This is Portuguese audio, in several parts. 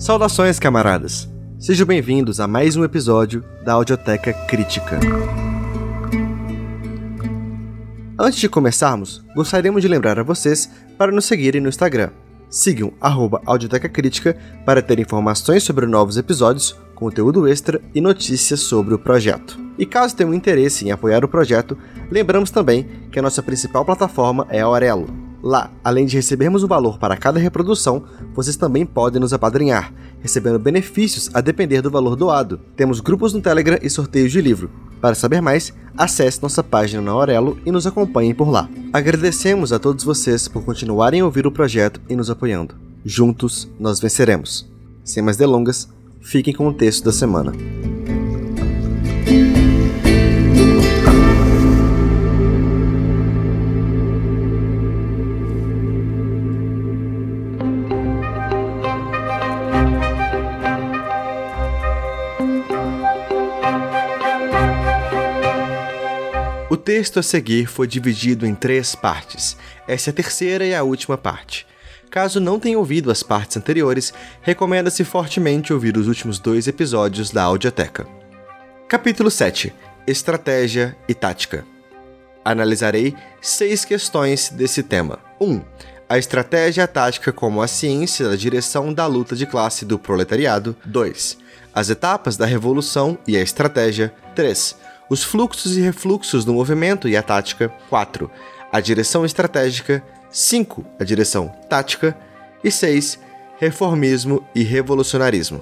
Saudações, camaradas! Sejam bem-vindos a mais um episódio da Audioteca Crítica. Antes de começarmos, gostaríamos de lembrar a vocês para nos seguirem no Instagram. Sigam Audioteca Crítica para ter informações sobre novos episódios, conteúdo extra e notícias sobre o projeto. E caso tenham interesse em apoiar o projeto, lembramos também que a nossa principal plataforma é a Aurelo. Lá, além de recebermos o valor para cada reprodução, vocês também podem nos apadrinhar, recebendo benefícios a depender do valor doado. Temos grupos no Telegram e sorteios de livro. Para saber mais, acesse nossa página na Aurelo e nos acompanhem por lá. Agradecemos a todos vocês por continuarem a ouvir o projeto e nos apoiando. Juntos, nós venceremos. Sem mais delongas, fiquem com o texto da semana. Texto a seguir foi dividido em três partes. Essa é a terceira e a última parte. Caso não tenha ouvido as partes anteriores, recomenda-se fortemente ouvir os últimos dois episódios da Audioteca. Capítulo 7 Estratégia e Tática. Analisarei seis questões desse tema. 1. Um, a estratégia e a tática como a ciência da direção da luta de classe do proletariado. 2. As etapas da revolução e a estratégia. 3 os fluxos e refluxos do movimento e a tática. 4. A direção estratégica. 5. A direção tática. E 6. Reformismo e revolucionarismo.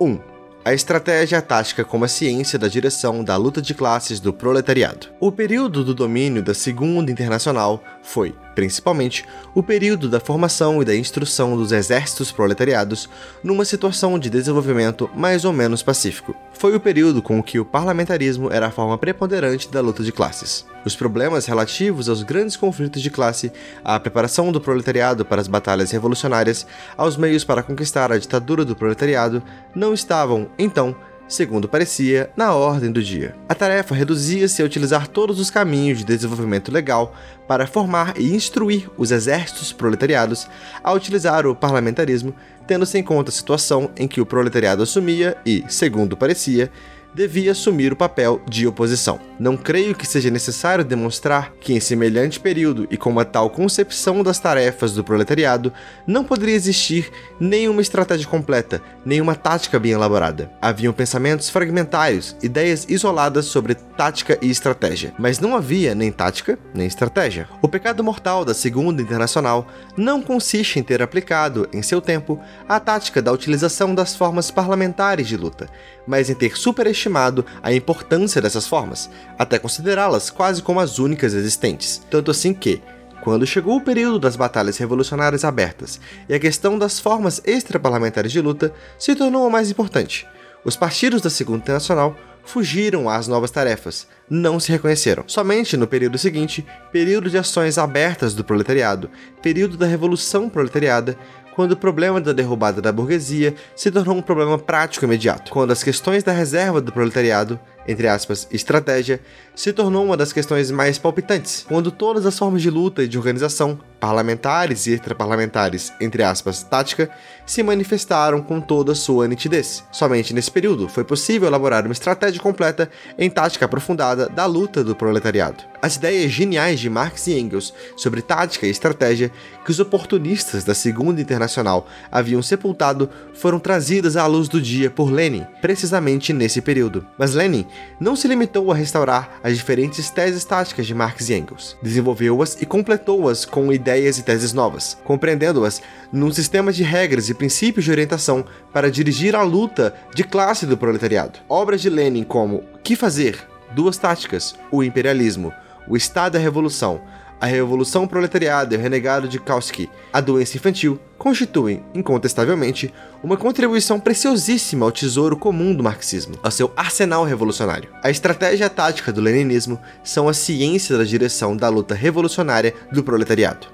1. A estratégia a tática como a ciência da direção da luta de classes do proletariado. O período do domínio da Segunda Internacional foi, principalmente, o período da formação e da instrução dos exércitos proletariados numa situação de desenvolvimento mais ou menos pacífico. Foi o período com que o parlamentarismo era a forma preponderante da luta de classes. Os problemas relativos aos grandes conflitos de classe, à preparação do proletariado para as batalhas revolucionárias, aos meios para conquistar a ditadura do proletariado, não estavam, então, segundo parecia, na ordem do dia. A tarefa reduzia-se a utilizar todos os caminhos de desenvolvimento legal para formar e instruir os exércitos proletariados a utilizar o parlamentarismo, tendo-se em conta a situação em que o proletariado assumia e, segundo parecia, devia assumir o papel de oposição. Não creio que seja necessário demonstrar que, em semelhante período e com uma tal concepção das tarefas do proletariado, não poderia existir nenhuma estratégia completa, nenhuma tática bem elaborada. Haviam pensamentos fragmentários, ideias isoladas sobre tática e estratégia, mas não havia nem tática nem estratégia. O pecado mortal da Segunda Internacional não consiste em ter aplicado, em seu tempo, a tática da utilização das formas parlamentares de luta, mas em ter superestimado a importância dessas formas, até considerá-las quase como as únicas existentes. Tanto assim que, quando chegou o período das batalhas revolucionárias abertas e a questão das formas extraparlamentares de luta se tornou a mais importante, os partidos da Segunda Internacional fugiram às novas tarefas, não se reconheceram. Somente no período seguinte, período de ações abertas do proletariado, período da Revolução Proletariada, quando o problema da derrubada da burguesia se tornou um problema prático imediato, quando as questões da reserva do proletariado, entre aspas, estratégia, se tornou uma das questões mais palpitantes, quando todas as formas de luta e de organização, parlamentares e extraparlamentares, entre aspas, tática, se manifestaram com toda sua nitidez. Somente nesse período foi possível elaborar uma estratégia completa em tática aprofundada da luta do proletariado. As ideias geniais de Marx e Engels sobre tática e estratégia que os oportunistas da Segunda Internacional haviam sepultado foram trazidas à luz do dia por Lenin, precisamente nesse período. Mas Lenin não se limitou a restaurar as diferentes teses táticas de Marx e Engels, desenvolveu-as e completou-as com ideias e teses novas, compreendendo-as num sistema de regras e princípios de orientação para dirigir a luta de classe do proletariado. Obras de Lenin como Que Fazer, Duas Táticas, O Imperialismo, o Estado e a Revolução, a Revolução Proletariada e o Renegado de Kautsky, a doença infantil, constituem, incontestavelmente, uma contribuição preciosíssima ao tesouro comum do marxismo, ao seu arsenal revolucionário. A estratégia tática do leninismo são a ciência da direção da luta revolucionária do proletariado.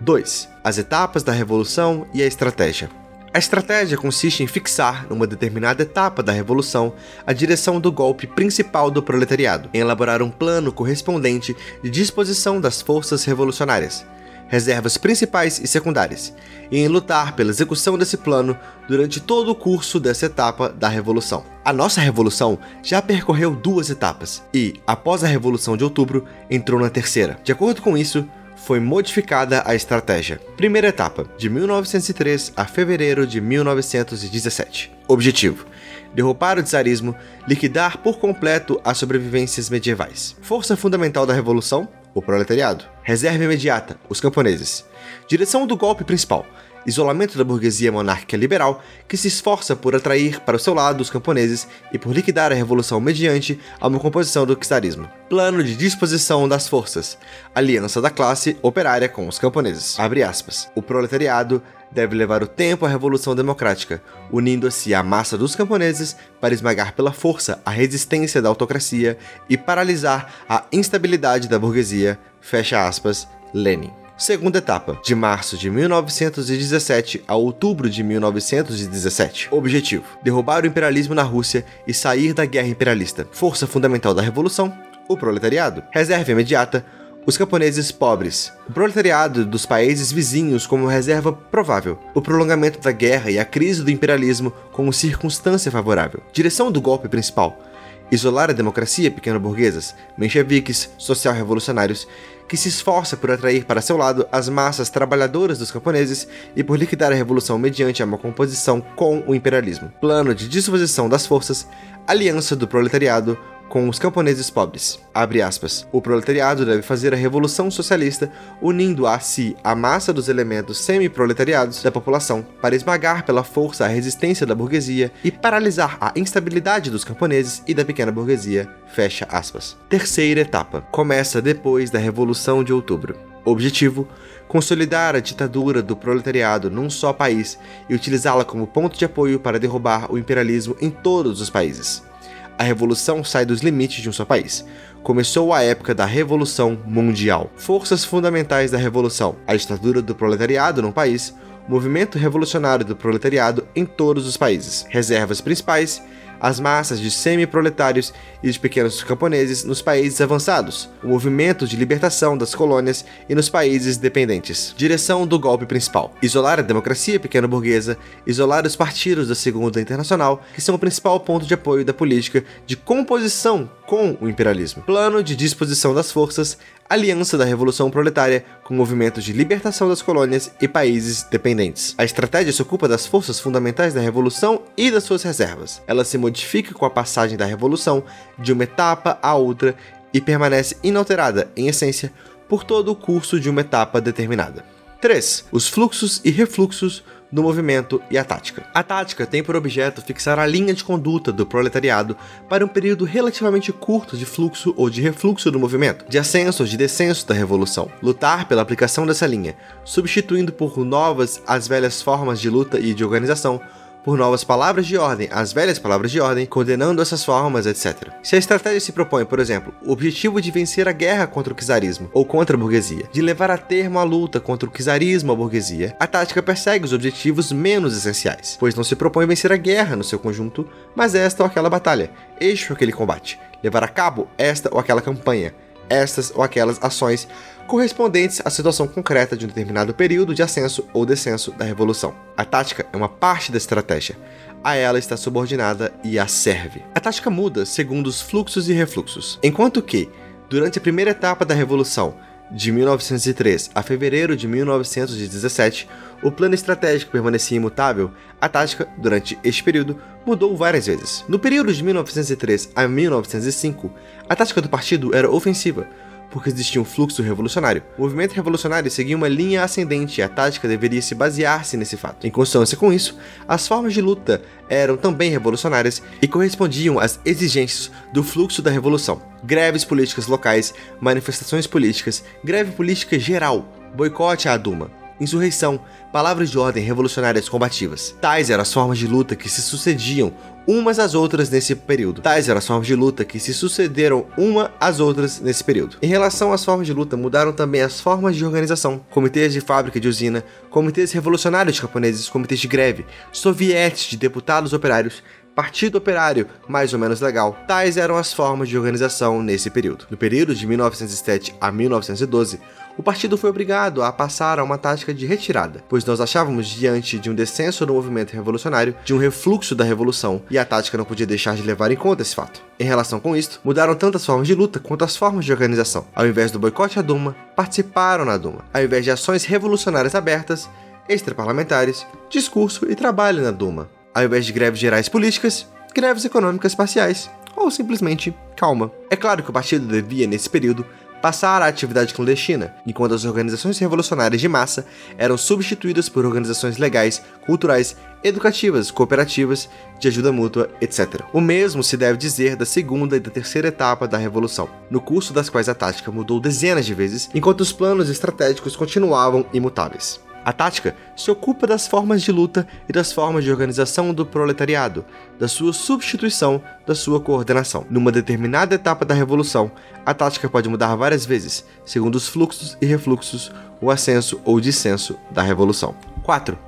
2. As etapas da revolução e a estratégia. A estratégia consiste em fixar, numa determinada etapa da revolução, a direção do golpe principal do proletariado, em elaborar um plano correspondente de disposição das forças revolucionárias, reservas principais e secundárias, e em lutar pela execução desse plano durante todo o curso dessa etapa da Revolução. A nossa Revolução já percorreu duas etapas e, após a Revolução de Outubro, entrou na terceira. De acordo com isso, foi modificada a estratégia. Primeira etapa, de 1903 a fevereiro de 1917. Objetivo: derrubar o czarismo, liquidar por completo as sobrevivências medievais. Força fundamental da revolução: o proletariado. Reserva imediata: os camponeses. Direção do golpe principal: isolamento da burguesia monárquica liberal, que se esforça por atrair para o seu lado os camponeses e por liquidar a revolução mediante a uma composição do czarismo. Plano de disposição das forças: aliança da classe operária com os camponeses. O proletariado deve levar o tempo à revolução democrática, unindo-se à massa dos camponeses para esmagar pela força a resistência da autocracia e paralisar a instabilidade da burguesia. Fecha aspas, Lenin. Segunda etapa, de março de 1917 a outubro de 1917. Objetivo: derrubar o imperialismo na Rússia e sair da guerra imperialista. Força fundamental da revolução: o proletariado. Reserva imediata: os camponeses pobres, o proletariado dos países vizinhos como reserva provável, o prolongamento da guerra e a crise do imperialismo como circunstância favorável. Direção do golpe principal: isolar a democracia pequeno-burguesas, mencheviques, social-revolucionários, que se esforça por atrair para seu lado as massas trabalhadoras dos camponeses e por liquidar a revolução mediante uma composição com o imperialismo. Plano de disposição das forças, aliança do proletariado, com os camponeses pobres. O proletariado deve fazer a revolução socialista, unindo a si a massa dos elementos semi-proletariados da população para esmagar pela força a resistência da burguesia e paralisar a instabilidade dos camponeses e da pequena burguesia. Fecha aspas. Terceira etapa. Começa depois da Revolução de Outubro. Objetivo: consolidar a ditadura do proletariado num só país e utilizá-la como ponto de apoio para derrubar o imperialismo em todos os países a revolução sai dos limites de um só país. Começou a época da Revolução Mundial. Forças fundamentais da revolução: a ditadura do proletariado num país, movimento revolucionário do proletariado em todos os países, reservas principais as massas de semi-proletários e de pequenos camponeses nos países avançados, o movimento de libertação das colônias e nos países dependentes. Direção do golpe principal: isolar a democracia pequeno-burguesa, isolar os partidos da Segunda Internacional, que são o principal ponto de apoio da política de composição com o imperialismo. Plano de disposição das forças, aliança da Revolução Proletária com movimentos de libertação das colônias e países dependentes. A estratégia se ocupa das forças fundamentais da Revolução e das suas reservas. Ela se modifica com a passagem da Revolução de uma etapa a outra e permanece inalterada, em essência, por todo o curso de uma etapa determinada. 3. Os fluxos e refluxos do movimento e a tática. A tática tem por objeto fixar a linha de conduta do proletariado para um período relativamente curto de fluxo ou de refluxo do movimento, de ascenso ou de descenso da revolução. Lutar pela aplicação dessa linha, substituindo por novas as velhas formas de luta e de organização, por novas palavras de ordem, as velhas palavras de ordem, condenando essas formas, etc. Se a estratégia se propõe, por exemplo, o objetivo de vencer a guerra contra o czarismo ou contra a burguesia, de levar a termo a luta contra o czarismo ou a burguesia, a tática persegue os objetivos menos essenciais, pois não se propõe vencer a guerra no seu conjunto, mas esta ou aquela batalha, este ou aquele combate, levar a cabo esta ou aquela campanha, estas ou aquelas ações correspondentes à situação concreta de um determinado período de ascenso ou descenso da revolução. A tática é uma parte da estratégia. A ela está subordinada e a serve. A tática muda segundo os fluxos e refluxos. Enquanto que, durante a primeira etapa da revolução, de 1903 a fevereiro de 1917, o plano estratégico permanecia imutável, a tática, durante este período, mudou várias vezes. No período de 1903 a 1905, a tática do partido era ofensiva, porque existia um fluxo revolucionário. O movimento revolucionário seguia uma linha ascendente e a tática deveria se basear-se nesse fato. Em consonância com isso, as formas de luta eram também revolucionárias e correspondiam às exigências do fluxo da revolução. Greves políticas locais, manifestações políticas, greve política geral, boicote à Duma, insurreição, palavras de ordem revolucionárias combativas. Tais eram as formas de luta que se sucediam umas às outras nesse período. Tais eram as formas de luta que se sucederam uma às outras nesse período. Em relação às formas de luta, mudaram também as formas de organização. Comitês de fábrica de usina, comitês revolucionários japoneses, comitês de greve, sovietes de deputados operários, Partido Operário, mais ou menos legal. Tais eram as formas de organização nesse período. No período de 1907 a 1912, o partido foi obrigado a passar a uma tática de retirada, pois nós achávamos diante de um descenso do movimento revolucionário, de um refluxo da revolução, e a tática não podia deixar de levar em conta esse fato. Em relação com isto, mudaram tanto as formas de luta quanto as formas de organização. Ao invés do boicote à Duma, participaram na Duma. Ao invés de ações revolucionárias abertas, extraparlamentares, discurso e trabalho na Duma. Ao invés de greves gerais políticas, greves econômicas parciais, ou simplesmente calma. É claro que o partido devia, nesse período, passar à atividade clandestina, enquanto as organizações revolucionárias de massa eram substituídas por organizações legais, culturais, educativas, cooperativas, de ajuda mútua, etc. O mesmo se deve dizer da segunda e da terceira etapa da revolução, no curso das quais a tática mudou dezenas de vezes, enquanto os planos estratégicos continuavam imutáveis. A tática se ocupa das formas de luta e das formas de organização do proletariado, da sua substituição, da sua coordenação. Numa determinada etapa da revolução, a tática pode mudar várias vezes, segundo os fluxos e refluxos, o ascenso ou descenso da revolução. 4.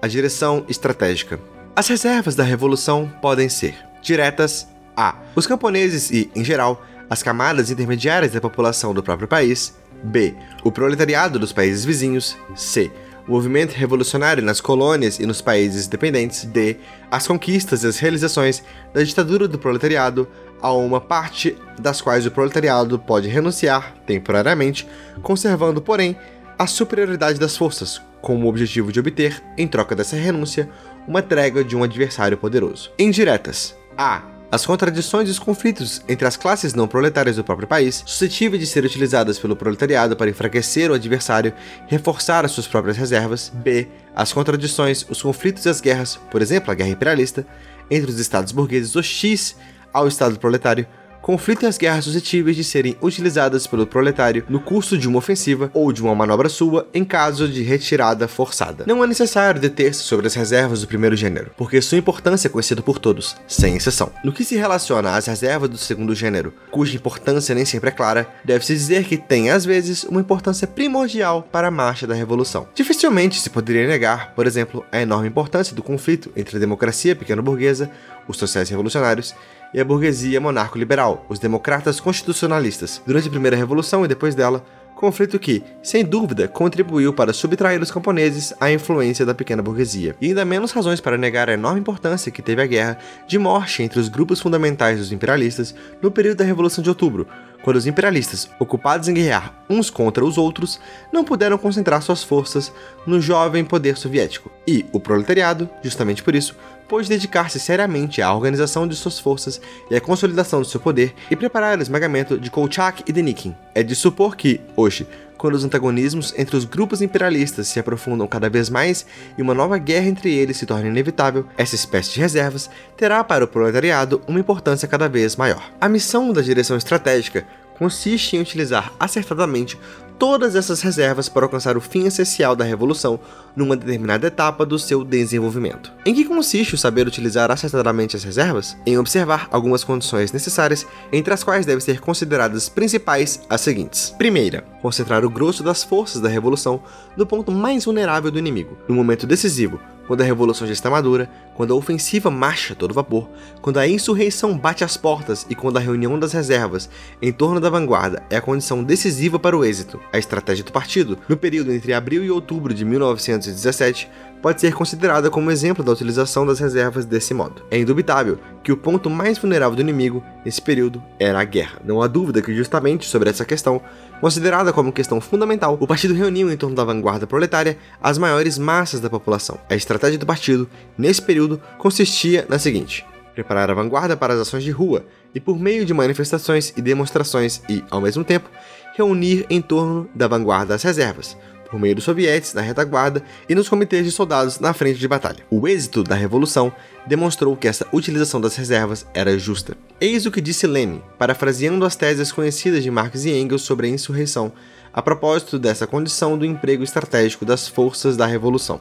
A direção estratégica. As reservas da revolução podem ser diretas a. Os camponeses e, em geral, as camadas intermediárias da população do próprio país. B. O proletariado dos países vizinhos. C o movimento revolucionário nas colônias e nos países dependentes de as conquistas e as realizações da ditadura do proletariado, a uma parte das quais o proletariado pode renunciar temporariamente, conservando, porém, a superioridade das forças, com o objetivo de obter, em troca dessa renúncia, uma trégua de um adversário poderoso. Indiretas: A as contradições e os conflitos entre as classes não proletárias do próprio país, suscetíveis de ser utilizadas pelo proletariado para enfraquecer o adversário, reforçar as suas próprias reservas. B. As contradições, os conflitos e as guerras, por exemplo, a guerra imperialista, entre os estados burgueses hostis ao estado proletário, conflito e as guerras suscetíveis de serem utilizadas pelo proletário no curso de uma ofensiva ou de uma manobra sua em caso de retirada forçada. Não é necessário deter-se sobre as reservas do primeiro gênero, porque sua importância é conhecida por todos, sem exceção. No que se relaciona às reservas do segundo gênero, cuja importância nem sempre é clara, deve-se dizer que tem às vezes uma importância primordial para a marcha da revolução. Dificilmente se poderia negar, por exemplo, a enorme importância do conflito entre a democracia pequeno-burguesa, os sociais revolucionários e a burguesia monarco-liberal, os democratas constitucionalistas, durante a Primeira Revolução e depois dela, conflito que, sem dúvida, contribuiu para subtrair os camponeses à influência da pequena burguesia. E ainda menos razões para negar a enorme importância que teve a guerra de morte entre os grupos fundamentais dos imperialistas no período da Revolução de Outubro, quando os imperialistas, ocupados em guerrear uns contra os outros, não puderam concentrar suas forças no jovem poder soviético. E o proletariado, justamente por isso, pôde dedicar-se seriamente à organização de suas forças e à consolidação do seu poder e preparar o esmagamento de Kolchak e Denikin. É de supor que, hoje, quando os antagonismos entre os grupos imperialistas se aprofundam cada vez mais e uma nova guerra entre eles se torna inevitável, essa espécie de reservas terá para o proletariado uma importância cada vez maior. A missão da direção estratégica consiste em utilizar acertadamente todas essas reservas para alcançar o fim essencial da revolução numa determinada etapa do seu desenvolvimento. Em que consiste o saber utilizar acertadamente as reservas? Em observar algumas condições necessárias, entre as quais devem ser consideradas principais as seguintes. Primeira, concentrar o grosso das forças da revolução no ponto mais vulnerável do inimigo, no momento decisivo, quando a revolução já está madura, quando a ofensiva marcha todo vapor, quando a insurreição bate às portas e quando a reunião das reservas em torno da vanguarda é a condição decisiva para o êxito, a estratégia do partido, no período entre abril e outubro de 1917, pode ser considerada como exemplo da utilização das reservas desse modo. É indubitável que o ponto mais vulnerável do inimigo nesse período era a guerra. Não há dúvida que justamente sobre essa questão, considerada como questão fundamental, o partido reuniu em torno da vanguarda proletária as maiores massas da população. A estratégia do partido, nesse período, consistia na seguinte: preparar a vanguarda para as ações de rua e, por meio de manifestações e demonstrações e, ao mesmo tempo, reunir em torno da vanguarda as reservas, por meio dos sovietes na retaguarda e nos comitês de soldados na frente de batalha. O êxito da revolução demonstrou que essa utilização das reservas era justa. Eis o que disse Lenin, parafraseando as teses conhecidas de Marx e Engels sobre a insurreição, a propósito dessa condição do emprego estratégico das forças da revolução.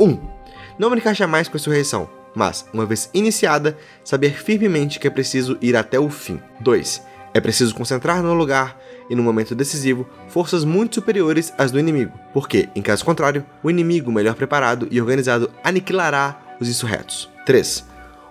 1. Um, não brincar jamais com a insurreição, mas, uma vez iniciada, saber firmemente que é preciso ir até o fim. 2. É preciso concentrar no lugar e no momento decisivo, forças muito superiores às do inimigo, porque, em caso contrário, o inimigo melhor preparado e organizado aniquilará os insurretos. 3.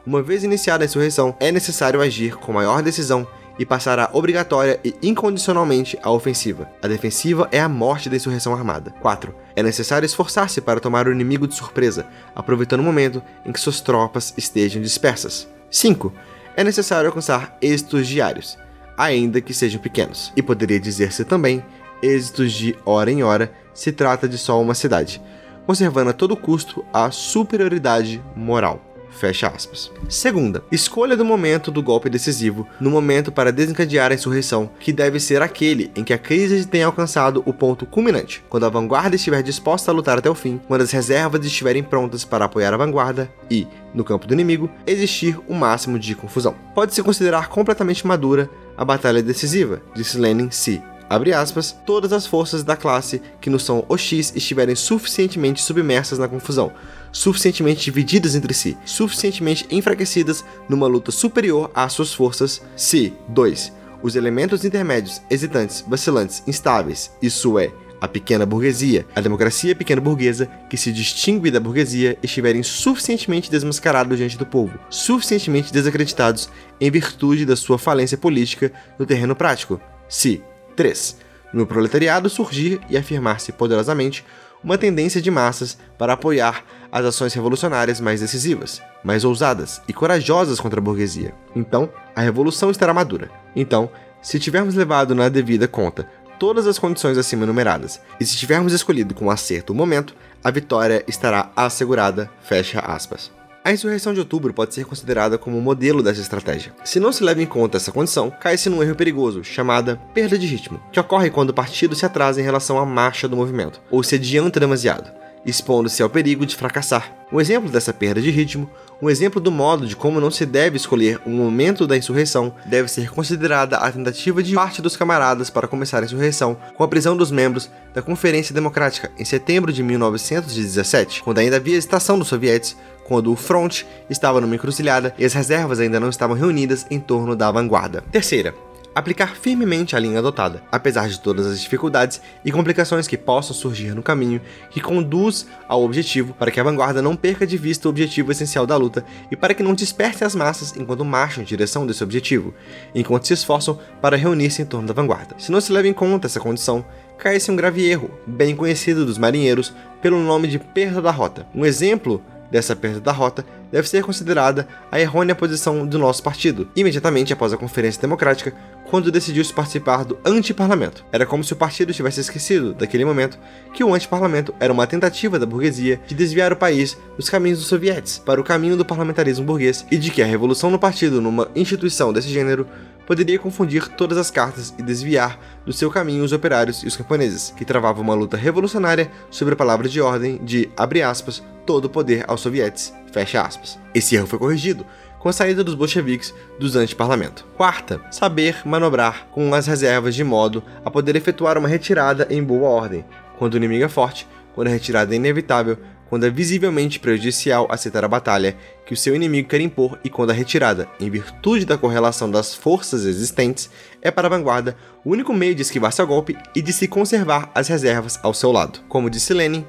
Uma vez iniciada a insurreição, é necessário agir com maior decisão e passará obrigatória e incondicionalmente a ofensiva. A defensiva é a morte da insurreição armada. 4. É necessário esforçar-se para tomar o inimigo de surpresa, aproveitando o momento em que suas tropas estejam dispersas. 5. É necessário alcançar êxitos diários, ainda que sejam pequenos. E poderia dizer-se também êxitos de hora em hora se trata de só uma cidade, conservando a todo custo a superioridade moral. Fecha aspas. Segunda, escolha do momento do golpe decisivo, no momento para desencadear a insurreição, que deve ser aquele em que a crise tenha alcançado o ponto culminante, quando a vanguarda estiver disposta a lutar até o fim, quando as reservas estiverem prontas para apoiar a vanguarda e, no campo do inimigo, existir o máximo de confusão. Pode-se considerar completamente madura a batalha decisiva, disse Lenin se, abre aspas, todas as forças da classe que nos são OX estiverem suficientemente submersas na confusão, suficientemente divididas entre si, suficientemente enfraquecidas numa luta superior às suas forças, se 2. Os elementos intermédios, hesitantes, vacilantes, instáveis, isso é, a pequena burguesia, a democracia pequena burguesa, que se distingue da burguesia, estiverem suficientemente desmascarados diante do povo, suficientemente desacreditados em virtude da sua falência política no terreno prático. Se 3. No proletariado surgir e afirmar-se poderosamente uma tendência de massas para apoiar as ações revolucionárias mais decisivas, mais ousadas e corajosas contra a burguesia. Então, a revolução estará madura. Então, se tivermos levado na devida conta todas as condições acima enumeradas, e se tivermos escolhido com acerto o momento, a vitória estará assegurada. Fecha aspas. A insurreição de outubro pode ser considerada como um modelo dessa estratégia. Se não se leva em conta essa condição, cai-se num erro perigoso, chamada perda de ritmo, que ocorre quando o partido se atrasa em relação à marcha do movimento, ou se adianta demasiado expondo-se ao perigo de fracassar. Um exemplo dessa perda de ritmo, um exemplo do modo de como não se deve escolher o momento da insurreição, deve ser considerada a tentativa de parte dos camaradas para começar a insurreição com a prisão dos membros da Conferência Democrática em setembro de 1917, quando ainda havia estação dos sovietes, quando o front estava numa encruzilhada e as reservas ainda não estavam reunidas em torno da vanguarda. Terceira, aplicar firmemente a linha adotada, apesar de todas as dificuldades e complicações que possam surgir no caminho que conduz ao objetivo, para que a vanguarda não perca de vista o objetivo essencial da luta e para que não desperte as massas enquanto marcham em direção desse objetivo, enquanto se esforçam para reunir-se em torno da vanguarda. Se não se leva em conta essa condição, cai-se um grave erro, bem conhecido dos marinheiros pelo nome de perda da rota. Um exemplo dessa perda da rota deve ser considerada a errônea posição do nosso partido, imediatamente após a Conferência Democrática, quando decidiu-se participar do antiparlamento. Era como se o partido tivesse esquecido, daquele momento, que o antiparlamento era uma tentativa da burguesia de desviar o país dos caminhos dos sovietes para o caminho do parlamentarismo burguês e de que a revolução no partido, numa instituição desse gênero, poderia confundir todas as cartas e desviar do seu caminho os operários e os camponeses, que travavam uma luta revolucionária sobre a palavra de ordem de, abre aspas, todo o poder aos sovietes, fecha aspas. Esse erro foi corrigido com a saída dos bolcheviques dos anti-parlamento. Quarta, saber manobrar com as reservas de modo a poder efetuar uma retirada em boa ordem, quando o inimigo é forte, quando a retirada é inevitável, quando é visivelmente prejudicial aceitar a batalha que o seu inimigo quer impor e quando a retirada, em virtude da correlação das forças existentes, é para a vanguarda o único meio de esquivar seu golpe e de se conservar as reservas ao seu lado. Como disse Lenin,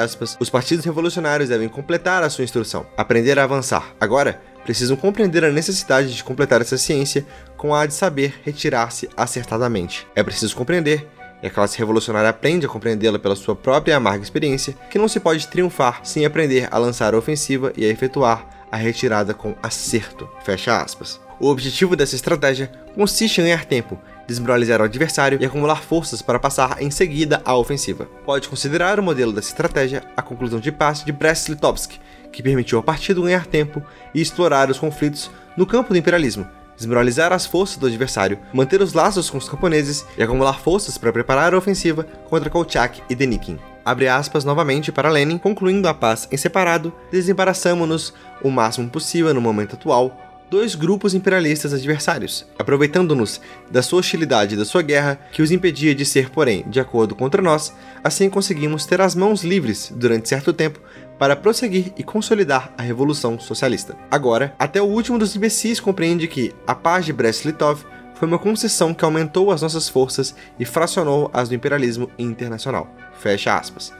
aspas, os partidos revolucionários devem completar a sua instrução, aprender a avançar. Agora, precisam compreender a necessidade de completar essa ciência com a de saber retirar-se acertadamente. É preciso compreender e a classe revolucionária aprende a compreendê-la pela sua própria amarga experiência, que não se pode triunfar sem aprender a lançar a ofensiva e a efetuar a retirada com acerto. Fecha aspas. O objetivo dessa estratégia consiste em ganhar tempo, desmoralizar o adversário e acumular forças para passar em seguida à ofensiva. Pode considerar o modelo dessa estratégia a conclusão de paz de Brest-Litovsk, que permitiu ao partido ganhar tempo e explorar os conflitos no campo do imperialismo, desmoralizar as forças do adversário, manter os laços com os camponeses e acumular forças para preparar a ofensiva contra Kolchak e Denikin. Abre aspas novamente para Lenin, concluindo a paz em separado, desembaraçamos-nos o máximo possível no momento atual dois grupos imperialistas adversários, aproveitando-nos da sua hostilidade e da sua guerra, que os impedia de ser, porém, de acordo contra nós, assim conseguimos ter as mãos livres durante certo tempo para prosseguir e consolidar a Revolução Socialista. Agora, até o último dos imbecis compreende que a paz de Brest-Litov foi uma concessão que aumentou as nossas forças e fracionou as do imperialismo internacional. Fecha aspas.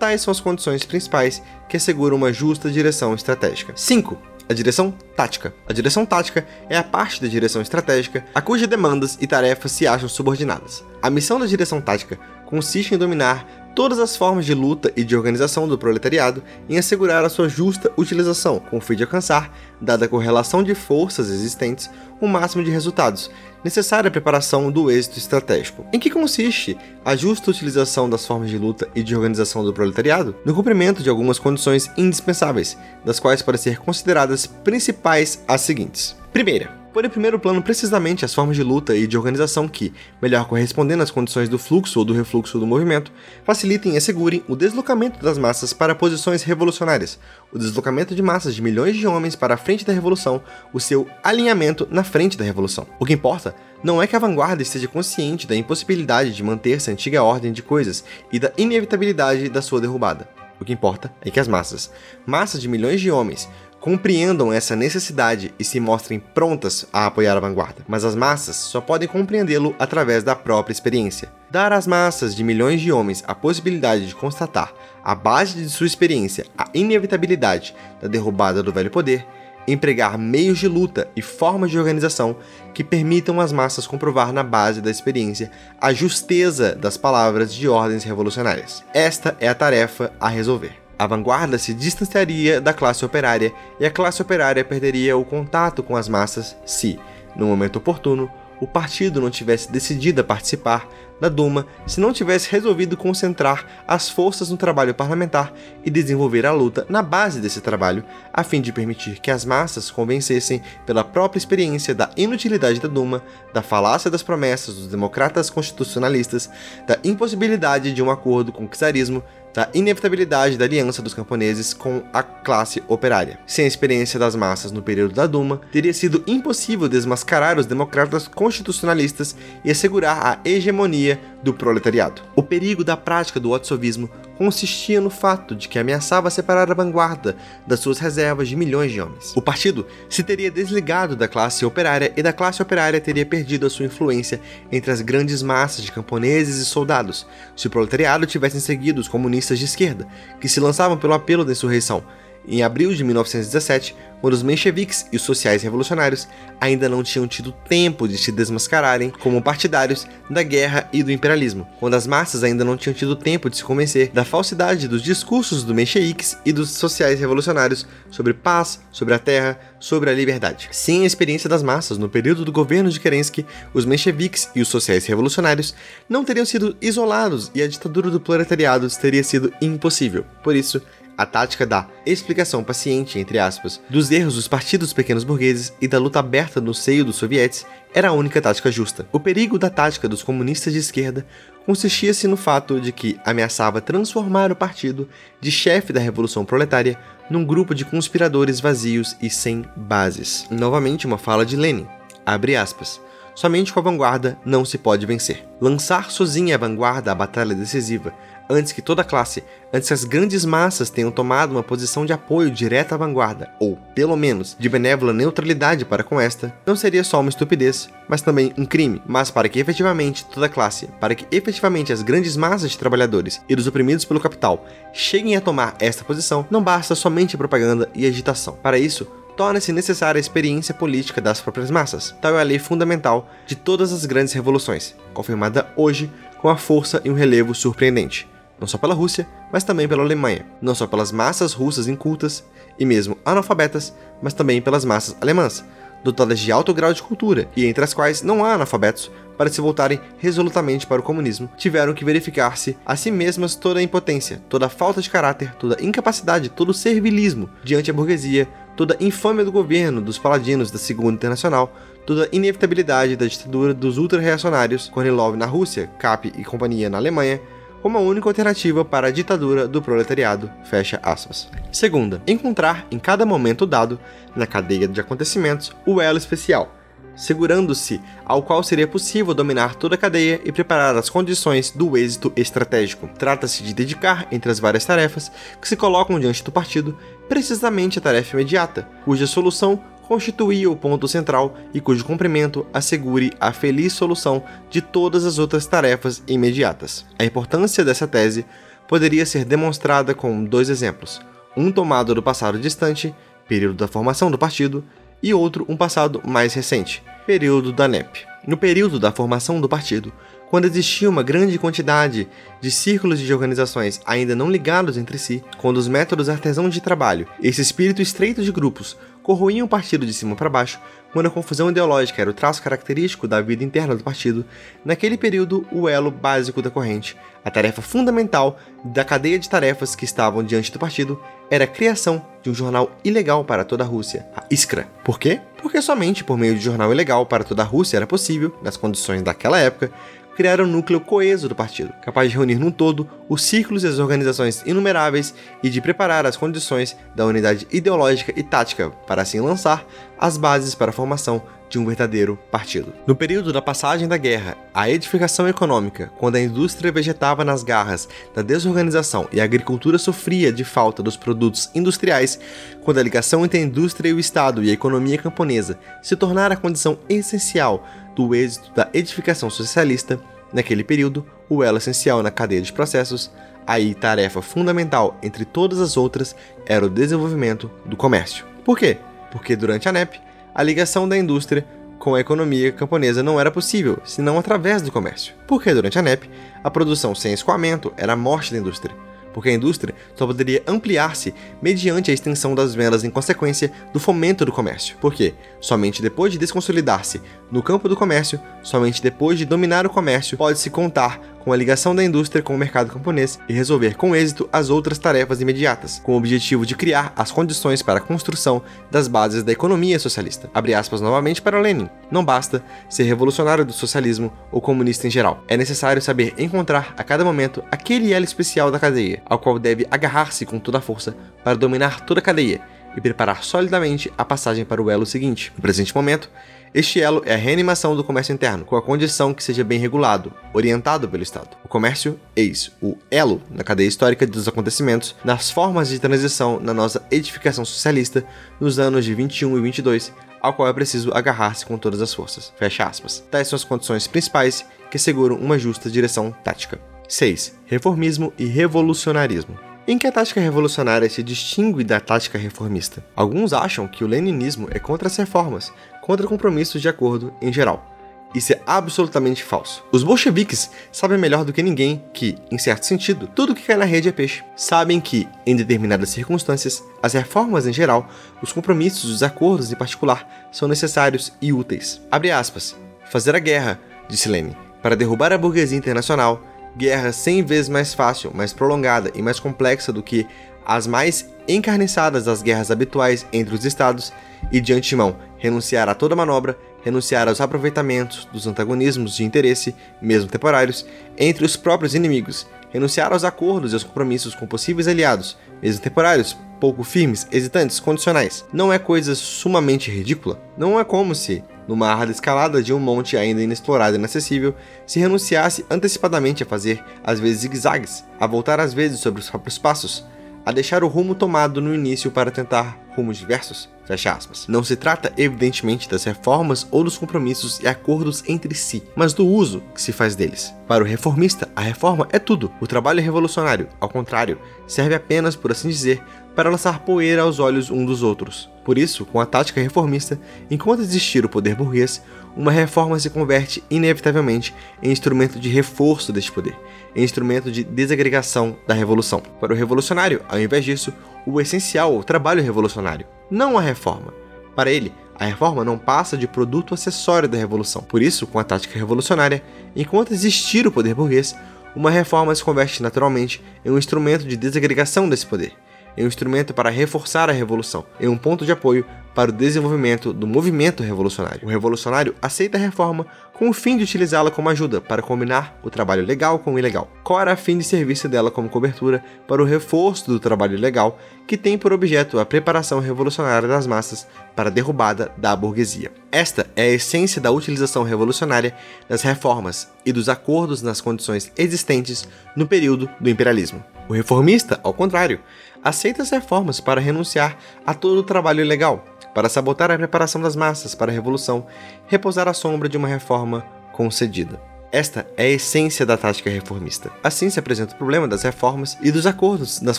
Tais são as condições principais que asseguram uma justa direção estratégica. 5. A direção tática. A direção tática é a parte da direção estratégica a cujas demandas e tarefas se acham subordinadas. A missão da direção tática consiste em dominar todas as formas de luta e de organização do proletariado em assegurar a sua justa utilização, com o fim de alcançar, dada a correlação de forças existentes, o máximo de resultados, necessária à preparação do êxito estratégico. Em que consiste a justa utilização das formas de luta e de organização do proletariado? No cumprimento de algumas condições indispensáveis, das quais podem ser consideradas principais as seguintes. Primeira, por em primeiro plano precisamente as formas de luta e de organização que, melhor correspondendo às condições do fluxo ou do refluxo do movimento, facilitem e assegurem o deslocamento das massas para posições revolucionárias, o deslocamento de massas de milhões de homens para a frente da revolução, o seu alinhamento na frente da revolução. O que importa não é que a vanguarda esteja consciente da impossibilidade de manter-se a antiga ordem de coisas e da inevitabilidade da sua derrubada. O que importa é que as massas, massas de milhões de homens, compreendam essa necessidade e se mostrem prontas a apoiar a vanguarda, mas as massas só podem compreendê-lo através da própria experiência. Dar às massas de milhões de homens a possibilidade de constatar, à base de sua experiência, a inevitabilidade da derrubada do velho poder, empregar meios de luta e formas de organização que permitam às massas comprovar na base da experiência a justeza das palavras de ordens revolucionárias. Esta é a tarefa a resolver. A vanguarda se distanciaria da classe operária e a classe operária perderia o contato com as massas se, no momento oportuno, o partido não tivesse decidido a participar da Duma se não tivesse resolvido concentrar as forças no trabalho parlamentar e desenvolver a luta na base desse trabalho, a fim de permitir que as massas convencessem pela própria experiência da inutilidade da Duma, da falácia das promessas dos democratas constitucionalistas, da impossibilidade de um acordo com o czarismo, da inevitabilidade da aliança dos camponeses com a classe operária. Sem a experiência das massas no período da Duma, teria sido impossível desmascarar os democratas constitucionalistas e assegurar a hegemonia do proletariado. O perigo da prática do otsovismo consistia no fato de que ameaçava separar a vanguarda das suas reservas de milhões de homens. O partido se teria desligado da classe operária e da classe operária teria perdido a sua influência entre as grandes massas de camponeses e soldados, se o proletariado tivessem seguido os comunistas de esquerda, que se lançavam pelo apelo da insurreição, em abril de 1917, quando os mencheviques e os sociais revolucionários ainda não tinham tido tempo de se desmascararem como partidários da guerra e do imperialismo, quando as massas ainda não tinham tido tempo de se convencer da falsidade dos discursos dos mencheviques e dos sociais revolucionários sobre paz, sobre a terra, sobre a liberdade. Sem a experiência das massas no período do governo de Kerensky, os mencheviques e os sociais revolucionários não teriam sido isolados e a ditadura do proletariado teria sido impossível. Por isso, a tática da explicação paciente, entre aspas, dos erros dos partidos pequenos burgueses e da luta aberta no seio dos sovietes era a única tática justa. O perigo da tática dos comunistas de esquerda consistia-se no fato de que ameaçava transformar o partido de chefe da revolução proletária num grupo de conspiradores vazios e sem bases. Novamente uma fala de Lenin. Abre aspas. Somente com a vanguarda não se pode vencer. Lançar sozinha a vanguarda à batalha decisiva antes que toda a classe, antes que as grandes massas tenham tomado uma posição de apoio direta à vanguarda, ou, pelo menos, de benévola neutralidade para com esta, não seria só uma estupidez, mas também um crime. Mas para que efetivamente toda a classe, para que efetivamente as grandes massas de trabalhadores e dos oprimidos pelo capital cheguem a tomar esta posição, não basta somente propaganda e agitação. Para isso, torna-se necessária a experiência política das próprias massas. Tal é a lei fundamental de todas as grandes revoluções, confirmada hoje com a força e um relevo surpreendente não só pela Rússia, mas também pela Alemanha, não só pelas massas russas incultas e mesmo analfabetas, mas também pelas massas alemãs, dotadas de alto grau de cultura e entre as quais não há analfabetos, para se voltarem resolutamente para o comunismo, tiveram que verificar-se a si mesmas toda a impotência, toda a falta de caráter, toda a incapacidade, todo o servilismo diante da burguesia, toda a infâmia do governo dos paladinos da Segunda Internacional, toda a inevitabilidade da ditadura dos ultra-reacionários, Kornilov na Rússia, Kapp e companhia na Alemanha, como a única alternativa para a ditadura do proletariado. Fecha aspas. Segunda, encontrar em cada momento dado, na cadeia de acontecimentos, o elo especial, segurando-se ao qual seria possível dominar toda a cadeia e preparar as condições do êxito estratégico. Trata-se de dedicar, entre as várias tarefas que se colocam diante do partido, precisamente a tarefa imediata, cuja solução constituía o ponto central e cujo cumprimento assegure a feliz solução de todas as outras tarefas imediatas. A importância dessa tese poderia ser demonstrada com dois exemplos, um tomado do passado distante período da formação do partido, e outro um passado mais recente, período da NEP. No período da formação do partido, quando existia uma grande quantidade de círculos de organizações ainda não ligados entre si, quando os métodos artesãos de trabalho, esse espírito estreito de grupos, corroíam o partido de cima para baixo, quando a confusão ideológica era o traço característico da vida interna do partido, naquele período o elo básico da corrente, a tarefa fundamental da cadeia de tarefas que estavam diante do partido, era a criação de um jornal ilegal para toda a Rússia, a Iskra. Por quê? Porque somente por meio de jornal ilegal para toda a Rússia era possível, nas condições daquela época, criar um núcleo coeso do partido, capaz de reunir num todo os círculos e as organizações inumeráveis e de preparar as condições da unidade ideológica e tática para assim lançar as bases para a formação de um verdadeiro partido. No período da passagem da guerra, a edificação econômica, quando a indústria vegetava nas garras da desorganização e a agricultura sofria de falta dos produtos industriais, quando a ligação entre a indústria e o Estado e a economia camponesa se tornara a condição essencial do êxito da edificação socialista, naquele período, o elo essencial na cadeia de processos, aí tarefa fundamental entre todas as outras era o desenvolvimento do comércio. Por quê? Porque durante a NEP, a ligação da indústria com a economia camponesa não era possível, senão através do comércio. Porque durante a NEP, a produção sem escoamento era a morte da indústria porque a indústria só poderia ampliar-se mediante a extensão das vendas em consequência do fomento do comércio. Porque somente depois de desconsolidar-se no campo do comércio, somente depois de dominar o comércio, pode-se contar com a ligação da indústria com o mercado camponês e resolver com êxito as outras tarefas imediatas, com o objetivo de criar as condições para a construção das bases da economia socialista. Abre aspas novamente para Lenin. Não basta ser revolucionário do socialismo ou comunista em geral. É necessário saber encontrar a cada momento aquele elo especial da cadeia, ao qual deve agarrar-se com toda a força para dominar toda a cadeia e preparar solidamente a passagem para o elo seguinte. No presente momento, este elo é a reanimação do comércio interno, com a condição que seja bem regulado, orientado pelo Estado. O comércio, eis o elo na cadeia histórica dos acontecimentos, nas formas de transição na nossa edificação socialista nos anos de 21 e 22, ao qual é preciso agarrar-se com todas as forças. Fecha aspas. Tais são as condições principais que asseguram uma justa direção tática. 6. Reformismo e revolucionarismo. Em que a tática revolucionária se distingue da tática reformista? Alguns acham que o leninismo é contra as reformas, contra compromissos de acordo em geral. Isso é absolutamente falso. Os bolcheviques sabem melhor do que ninguém que, em certo sentido, tudo que cai na rede é peixe. Sabem que, em determinadas circunstâncias, as reformas em geral, os compromissos os acordos em particular, são necessários e úteis. Abre aspas. Fazer a guerra, disse Lenin, para derrubar a burguesia internacional guerra 100 vezes mais fácil, mais prolongada e mais complexa do que as mais encarniçadas das guerras habituais entre os estados, e de antemão renunciar a toda manobra, renunciar aos aproveitamentos dos antagonismos de interesse, mesmo temporários, entre os próprios inimigos, renunciar aos acordos e aos compromissos com possíveis aliados, mesmo temporários, pouco firmes, hesitantes, condicionais. Não é coisa sumamente ridícula? Não é como se, numa árida escalada de um monte ainda inexplorado e inacessível, se renunciasse antecipadamente a fazer, às vezes, zigue-zagues, a voltar às vezes sobre os próprios passos, a deixar o rumo tomado no início para tentar rumos diversos? Fecha aspas. Não se trata, evidentemente, das reformas ou dos compromissos e acordos entre si, mas do uso que se faz deles. Para o reformista, a reforma é tudo. O trabalho é revolucionário, ao contrário, serve apenas, por assim dizer, para lançar poeira aos olhos um dos outros. Por isso, com a tática reformista, enquanto existir o poder burguês, uma reforma se converte inevitavelmente em instrumento de reforço deste poder, em instrumento de desagregação da revolução. Para o revolucionário, ao invés disso, o essencial é o trabalho revolucionário, não a reforma. Para ele, a reforma não passa de produto acessório da revolução. Por isso, com a tática revolucionária, enquanto existir o poder burguês, uma reforma se converte naturalmente em um instrumento de desagregação desse poder é um instrumento para reforçar a revolução, é um ponto de apoio para o desenvolvimento do movimento revolucionário. O revolucionário aceita a reforma com o fim de utilizá-la como ajuda para combinar o trabalho legal com o ilegal. Cora a fim de servir-se dela como cobertura para o reforço do trabalho legal, que tem por objeto a preparação revolucionária das massas para a derrubada da burguesia. Esta é a essência da utilização revolucionária das reformas e dos acordos nas condições existentes no período do imperialismo. O reformista, ao contrário, aceita as reformas para renunciar a todo o trabalho ilegal, para sabotar a preparação das massas para a revolução, repousar à sombra de uma reforma concedida. Esta é a essência da tática reformista. Assim se apresenta o problema das reformas e dos acordos nas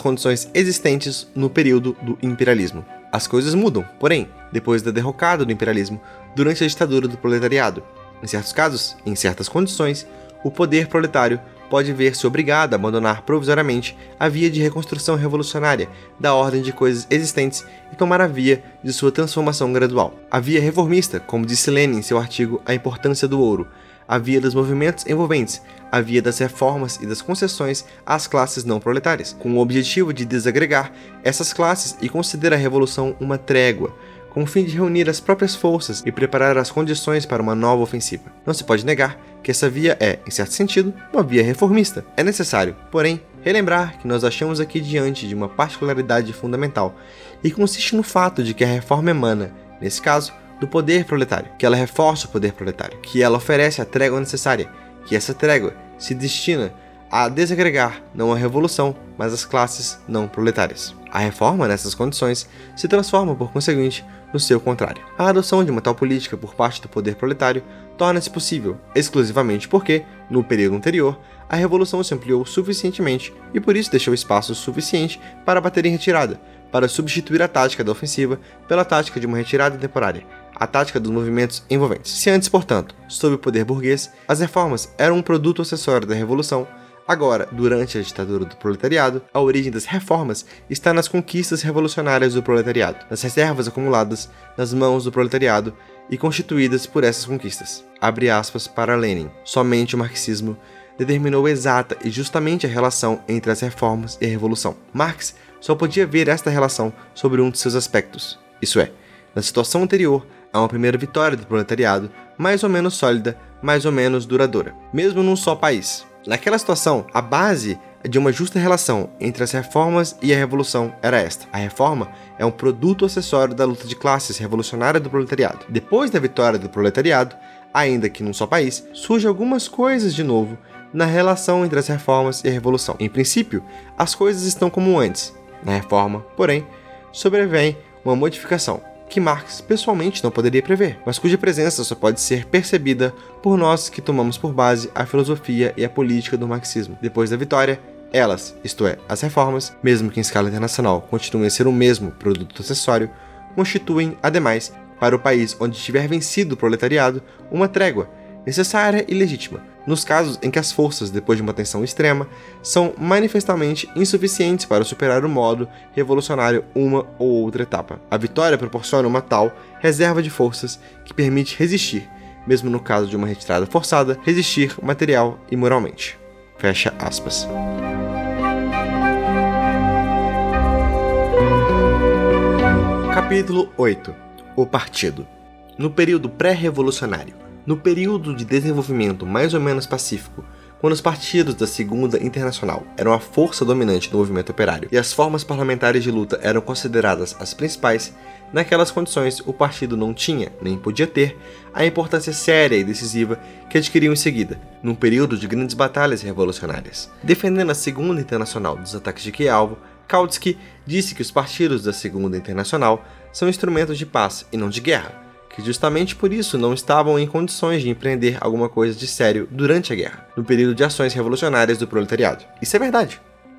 condições existentes no período do imperialismo. As coisas mudam, porém, depois da derrocada do imperialismo durante a ditadura do proletariado. Em certos casos, em certas condições, o poder proletário pode ver-se obrigado a abandonar provisoriamente a via de reconstrução revolucionária da ordem de coisas existentes e tomar a via de sua transformação gradual. A via reformista, como disse Lenin em seu artigo A Importância do Ouro, a via dos movimentos envolventes, a via das reformas e das concessões às classes não proletárias, com o objetivo de desagregar essas classes e considerar a revolução uma trégua, com o fim de reunir as próprias forças e preparar as condições para uma nova ofensiva. Não se pode negar que essa via é, em certo sentido, uma via reformista. É necessário, porém, relembrar que nós achamos aqui diante de uma particularidade fundamental, e consiste no fato de que a reforma emana, nesse caso, do poder proletário, que ela reforça o poder proletário, que ela oferece a trégua necessária, que essa trégua se destina a desagregar não a revolução, mas as classes não proletárias. A reforma, nessas condições, se transforma, por conseguinte, no seu contrário. A adoção de uma tal política por parte do poder proletário torna-se possível exclusivamente porque, no período anterior, a revolução se ampliou suficientemente e por isso deixou espaço suficiente para bater em retirada, para substituir a tática da ofensiva pela tática de uma retirada temporária, a tática dos movimentos envolventes. Se antes, portanto, sob o poder burguês, as reformas eram um produto acessório da revolução, Agora, durante a ditadura do proletariado, a origem das reformas está nas conquistas revolucionárias do proletariado, nas reservas acumuladas nas mãos do proletariado e constituídas por essas conquistas. Abre aspas para Lenin. Somente o marxismo determinou exata e justamente a relação entre as reformas e a revolução. Marx só podia ver esta relação sobre um de seus aspectos, isso é, na situação anterior a uma primeira vitória do proletariado, mais ou menos sólida, mais ou menos duradoura, mesmo num só país. Naquela situação, a base de uma justa relação entre as reformas e a revolução era esta. A reforma é um produto acessório da luta de classes revolucionária do proletariado. Depois da vitória do proletariado, ainda que num só país, surgem algumas coisas de novo na relação entre as reformas e a revolução. Em princípio, as coisas estão como antes. Na reforma, porém, sobrevém uma modificação que Marx pessoalmente não poderia prever, mas cuja presença só pode ser percebida por nós que tomamos por base a filosofia e a política do marxismo. Depois da vitória, elas, isto é, as reformas, mesmo que em escala internacional continuem a ser o mesmo produto acessório, constituem, ademais, para o país onde tiver vencido o proletariado, uma trégua necessária e legítima, nos casos em que as forças, depois de uma tensão extrema, são manifestamente insuficientes para superar o modo revolucionário uma ou outra etapa. A vitória proporciona uma tal reserva de forças que permite resistir, mesmo no caso de uma retirada forçada, resistir material e moralmente. Fecha aspas. Capítulo 8 O Partido No período pré-revolucionário, no período de desenvolvimento mais ou menos pacífico, quando os partidos da Segunda Internacional eram a força dominante do movimento operário e as formas parlamentares de luta eram consideradas as principais, naquelas condições o partido não tinha, nem podia ter, a importância séria e decisiva que adquiriu em seguida, num período de grandes batalhas revolucionárias. Defendendo a Segunda Internacional dos ataques de Kiev, Kautsky disse que os partidos da Segunda Internacional são instrumentos de paz e não de guerra, que justamente por isso não estavam em condições de empreender alguma coisa de sério durante a guerra, no período de ações revolucionárias do proletariado. Isso é verdade.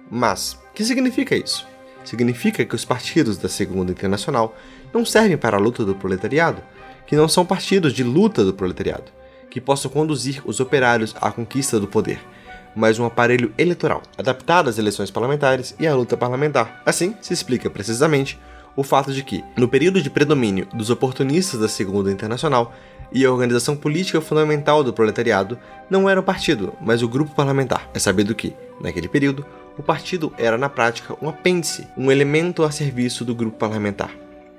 Mas, que significa isso? Significa que os partidos da Segunda Internacional não servem para a luta do proletariado, que não são partidos de luta do proletariado, que possam conduzir os operários à conquista do poder, mas um aparelho eleitoral, adaptado às eleições parlamentares e à luta parlamentar. Assim, se explica precisamente o fato de que, no período de predomínio dos oportunistas da Segunda Internacional e a organização política fundamental do proletariado, não era o partido, mas o grupo parlamentar. É sabido que, naquele período, o partido era na prática um apêndice, um elemento a serviço do grupo parlamentar.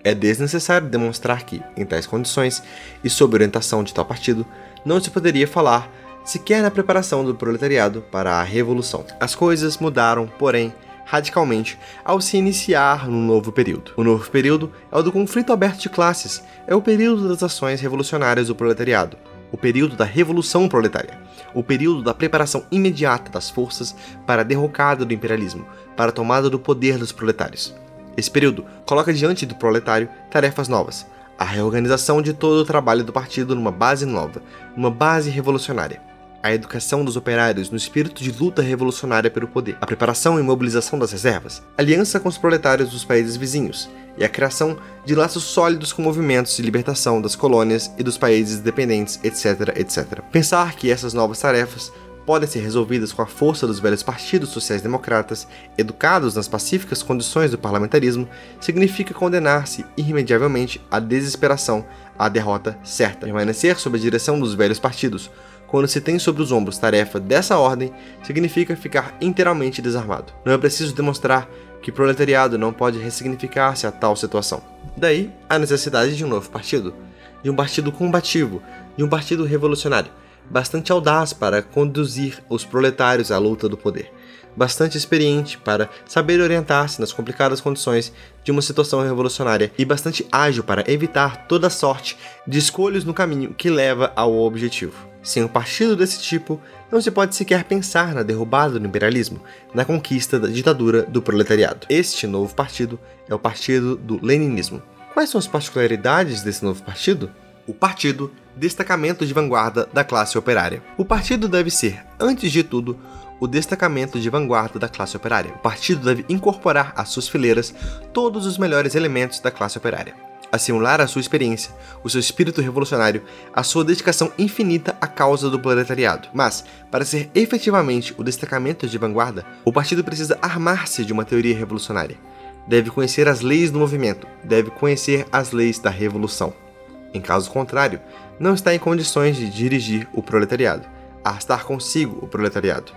É desnecessário demonstrar que, em tais condições e sob orientação de tal partido, não se poderia falar sequer na preparação do proletariado para a revolução. As coisas mudaram, porém, radicalmente ao se iniciar no novo período. O novo período é o do conflito aberto de classes, é o período das ações revolucionárias do proletariado, o período da revolução proletária, o período da preparação imediata das forças para a derrocada do imperialismo, para a tomada do poder dos proletários. Esse período coloca diante do proletário tarefas novas, a reorganização de todo o trabalho do partido numa base nova, numa base revolucionária. A educação dos operários no espírito de luta revolucionária pelo poder, a preparação e mobilização das reservas, aliança com os proletários dos países vizinhos e a criação de laços sólidos com movimentos de libertação das colônias e dos países dependentes, etc, etc. Pensar que essas novas tarefas podem ser resolvidas com a força dos velhos partidos sociais-democratas, educados nas pacíficas condições do parlamentarismo, significa condenar-se irremediavelmente à desesperação, à derrota certa. Permanecer sob a direção dos velhos partidos, quando se tem sobre os ombros tarefa dessa ordem, significa ficar inteiramente desarmado. Não é preciso demonstrar que proletariado não pode ressignificar-se a tal situação. Daí a necessidade de um novo partido, de um partido combativo, de um partido revolucionário, bastante audaz para conduzir os proletários à luta do poder, bastante experiente para saber orientar-se nas complicadas condições de uma situação revolucionária e bastante ágil para evitar toda sorte de escolhas no caminho que leva ao objetivo. Sem um partido desse tipo, não se pode sequer pensar na derrubada do imperialismo, na conquista da ditadura do proletariado. Este novo partido é o Partido do Leninismo. Quais são as particularidades desse novo partido? O Partido Destacamento de Vanguarda da Classe Operária. O partido deve ser, antes de tudo, o destacamento de vanguarda da classe operária. O partido deve incorporar às suas fileiras todos os melhores elementos da classe operária a simular a sua experiência, o seu espírito revolucionário, a sua dedicação infinita à causa do proletariado. Mas, para ser efetivamente o destacamento de vanguarda, o partido precisa armar-se de uma teoria revolucionária. Deve conhecer as leis do movimento, deve conhecer as leis da revolução. Em caso contrário, não está em condições de dirigir o proletariado, arrastar consigo o proletariado.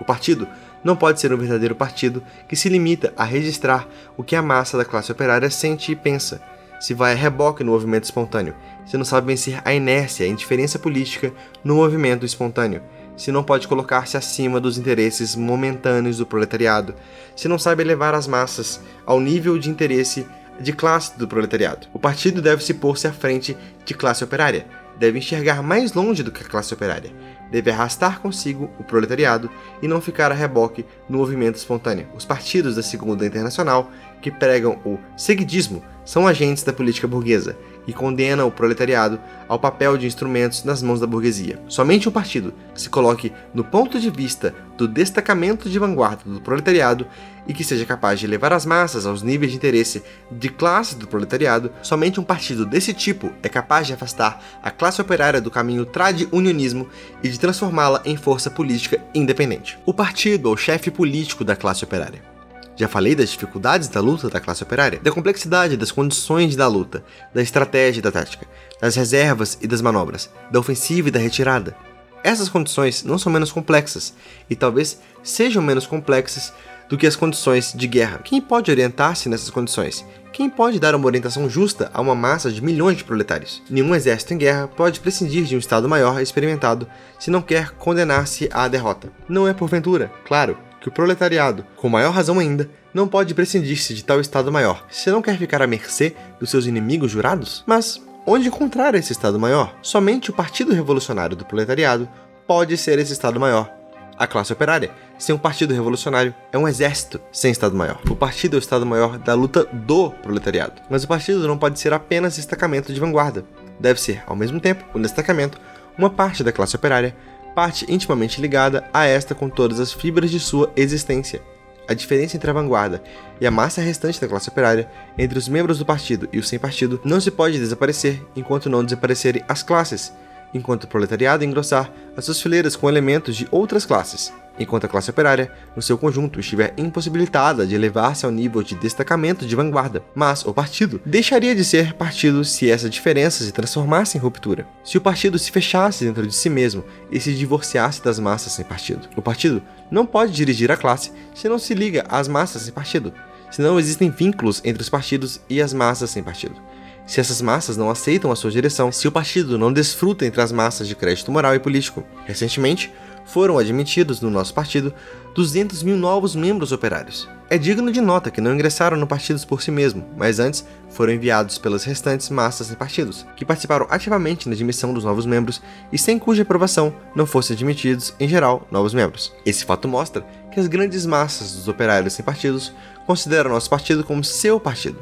O partido não pode ser um verdadeiro partido que se limita a registrar o que a massa da classe operária sente e pensa, se vai a reboque no movimento espontâneo, se não sabe vencer a inércia e a indiferença política no movimento espontâneo, se não pode colocar-se acima dos interesses momentâneos do proletariado, se não sabe elevar as massas ao nível de interesse de classe do proletariado. O partido deve se pôr-se à frente de classe operária, deve enxergar mais longe do que a classe operária, deve arrastar consigo o proletariado e não ficar a reboque no movimento espontâneo. Os partidos da Segunda Internacional, que pregam o seguidismo, são agentes da política burguesa e condenam o proletariado ao papel de instrumentos nas mãos da burguesia. Somente um partido que se coloque no ponto de vista do destacamento de vanguarda do proletariado e que seja capaz de levar as massas aos níveis de interesse de classe do proletariado, somente um partido desse tipo é capaz de afastar a classe operária do caminho trad-unionismo e de transformá-la em força política independente. O partido é o chefe político da classe operária. Já falei das dificuldades da luta da classe operária, da complexidade das condições da luta, da estratégia e da tática, das reservas e das manobras, da ofensiva e da retirada. Essas condições não são menos complexas, e talvez sejam menos complexas do que as condições de guerra. Quem pode orientar-se nessas condições? Quem pode dar uma orientação justa a uma massa de milhões de proletários? Nenhum exército em guerra pode prescindir de um Estado maior experimentado se não quer condenar-se à derrota. Não é porventura, claro, que o proletariado, com maior razão ainda, não pode prescindir-se de tal Estado maior, se não quer ficar à mercê dos seus inimigos jurados? Mas onde encontrar esse Estado maior? Somente o Partido Revolucionário do Proletariado pode ser esse Estado maior. A classe operária, sem um partido revolucionário, é um exército sem Estado-Maior. O partido é o Estado-Maior da luta do proletariado. Mas o partido não pode ser apenas destacamento de vanguarda. Deve ser, ao mesmo tempo, um destacamento, uma parte da classe operária parte intimamente ligada a esta com todas as fibras de sua existência. A diferença entre a vanguarda e a massa restante da classe operária, entre os membros do partido e os sem partido, não se pode desaparecer enquanto não desaparecerem as classes, enquanto o proletariado engrossar as suas fileiras com elementos de outras classes enquanto a classe operária, no seu conjunto, estiver impossibilitada de elevar-se ao nível de destacamento de vanguarda. Mas o partido deixaria de ser partido se essa diferença se transformasse em ruptura. Se o partido se fechasse dentro de si mesmo e se divorciasse das massas sem partido. O partido não pode dirigir a classe se não se liga às massas sem partido, se não existem vínculos entre os partidos e as massas sem partido se essas massas não aceitam a sua direção, se o partido não desfruta entre as massas de crédito moral e político. Recentemente, foram admitidos no nosso partido 200 mil novos membros operários. É digno de nota que não ingressaram no partido por si mesmo, mas antes foram enviados pelas restantes massas e partidos, que participaram ativamente na admissão dos novos membros e sem cuja aprovação não fossem admitidos, em geral, novos membros. Esse fato mostra que as grandes massas dos operários sem partidos consideram nosso partido como seu partido,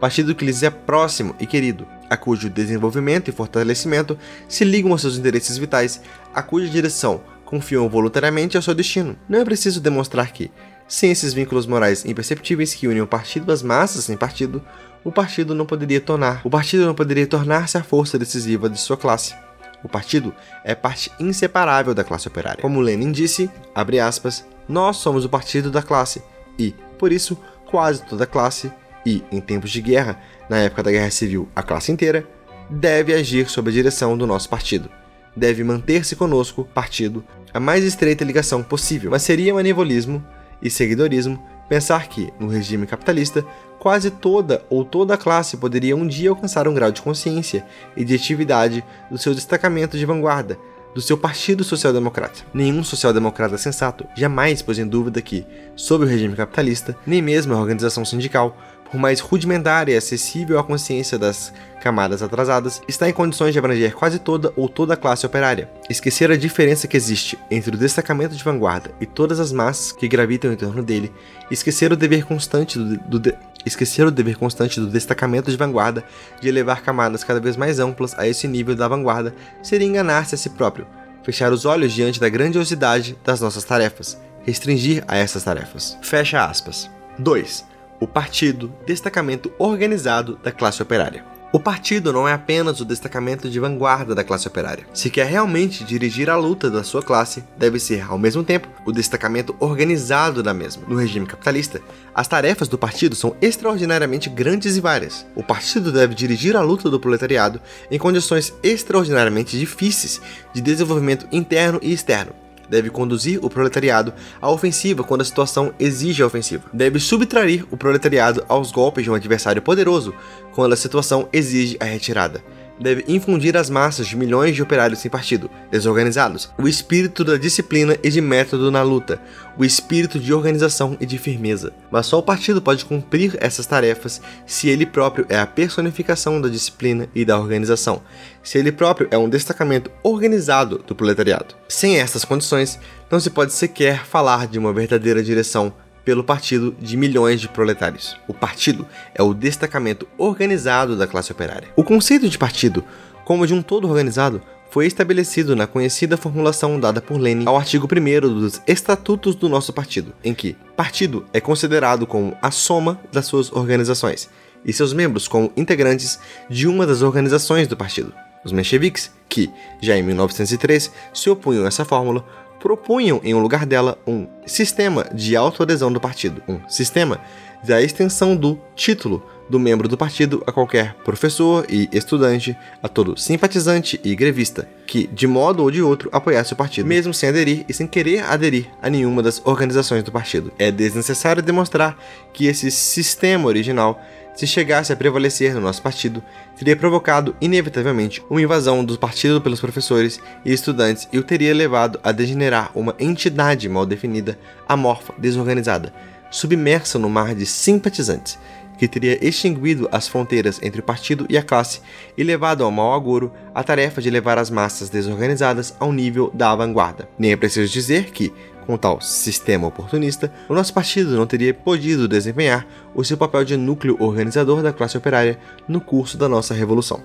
partido que lhes é próximo e querido, a cujo desenvolvimento e fortalecimento se ligam aos seus interesses vitais, a cuja direção confiam voluntariamente ao seu destino. Não é preciso demonstrar que, sem esses vínculos morais imperceptíveis que unem o partido às massas sem partido, o partido não poderia tornar, o partido não poderia tornar-se a força decisiva de sua classe. O partido é parte inseparável da classe operária. Como Lenin disse, abre aspas, nós somos o partido da classe e, por isso, quase toda classe e, em tempos de guerra, na época da Guerra Civil, a classe inteira, deve agir sob a direção do nosso partido. Deve manter-se conosco, partido, a mais estreita ligação possível. Mas seria manevolismo e seguidorismo pensar que, no regime capitalista, quase toda ou toda a classe poderia um dia alcançar um grau de consciência e de atividade do seu destacamento de vanguarda, do seu Partido Social-Democrata. Nenhum social-democrata sensato jamais pôs em dúvida que, sob o regime capitalista, nem mesmo a organização sindical por mais rudimentar e acessível à consciência das camadas atrasadas, está em condições de abranger quase toda ou toda a classe operária. Esquecer a diferença que existe entre o destacamento de vanguarda e todas as massas que gravitam em torno dele, esquecer o dever constante do, do de, esquecer o dever constante do destacamento de vanguarda de elevar camadas cada vez mais amplas a esse nível da vanguarda, seria enganar-se a si próprio, fechar os olhos diante da grandiosidade das nossas tarefas, restringir a essas tarefas. Fecha aspas. 2 o partido, destacamento organizado da classe operária. O partido não é apenas o destacamento de vanguarda da classe operária. Se quer realmente dirigir a luta da sua classe, deve ser, ao mesmo tempo, o destacamento organizado da mesma. No regime capitalista, as tarefas do partido são extraordinariamente grandes e várias. O partido deve dirigir a luta do proletariado em condições extraordinariamente difíceis de desenvolvimento interno e externo, deve conduzir o proletariado à ofensiva quando a situação exige a ofensiva. Deve subtrair o proletariado aos golpes de um adversário poderoso quando a situação exige a retirada deve infundir às massas de milhões de operários sem partido, desorganizados, o espírito da disciplina e de método na luta, o espírito de organização e de firmeza. Mas só o partido pode cumprir essas tarefas se ele próprio é a personificação da disciplina e da organização, se ele próprio é um destacamento organizado do proletariado. Sem essas condições, não se pode sequer falar de uma verdadeira direção pelo partido de milhões de proletários. O partido é o destacamento organizado da classe operária. O conceito de partido, como de um todo organizado, foi estabelecido na conhecida formulação dada por Lenin ao artigo 1 dos Estatutos do nosso partido, em que partido é considerado como a soma das suas organizações e seus membros como integrantes de uma das organizações do partido. Os mencheviques, que, já em 1903, se opunham a essa fórmula, propunham em um lugar dela um sistema de autoadesão do partido, um sistema da extensão do título do membro do partido a qualquer professor e estudante, a todo simpatizante e grevista, que, de modo ou de outro, apoiasse o partido, mesmo sem aderir e sem querer aderir a nenhuma das organizações do partido. É desnecessário demonstrar que esse sistema original se chegasse a prevalecer no nosso partido, teria provocado inevitavelmente uma invasão do partido pelos professores e estudantes e o teria levado a degenerar uma entidade mal definida, amorfa, desorganizada, submersa no mar de simpatizantes, que teria extinguido as fronteiras entre o partido e a classe e levado ao mau agouro a tarefa de levar as massas desorganizadas ao nível da vanguarda. Nem é preciso dizer que, com tal sistema oportunista, o nosso partido não teria podido desempenhar o seu papel de núcleo organizador da classe operária no curso da nossa revolução.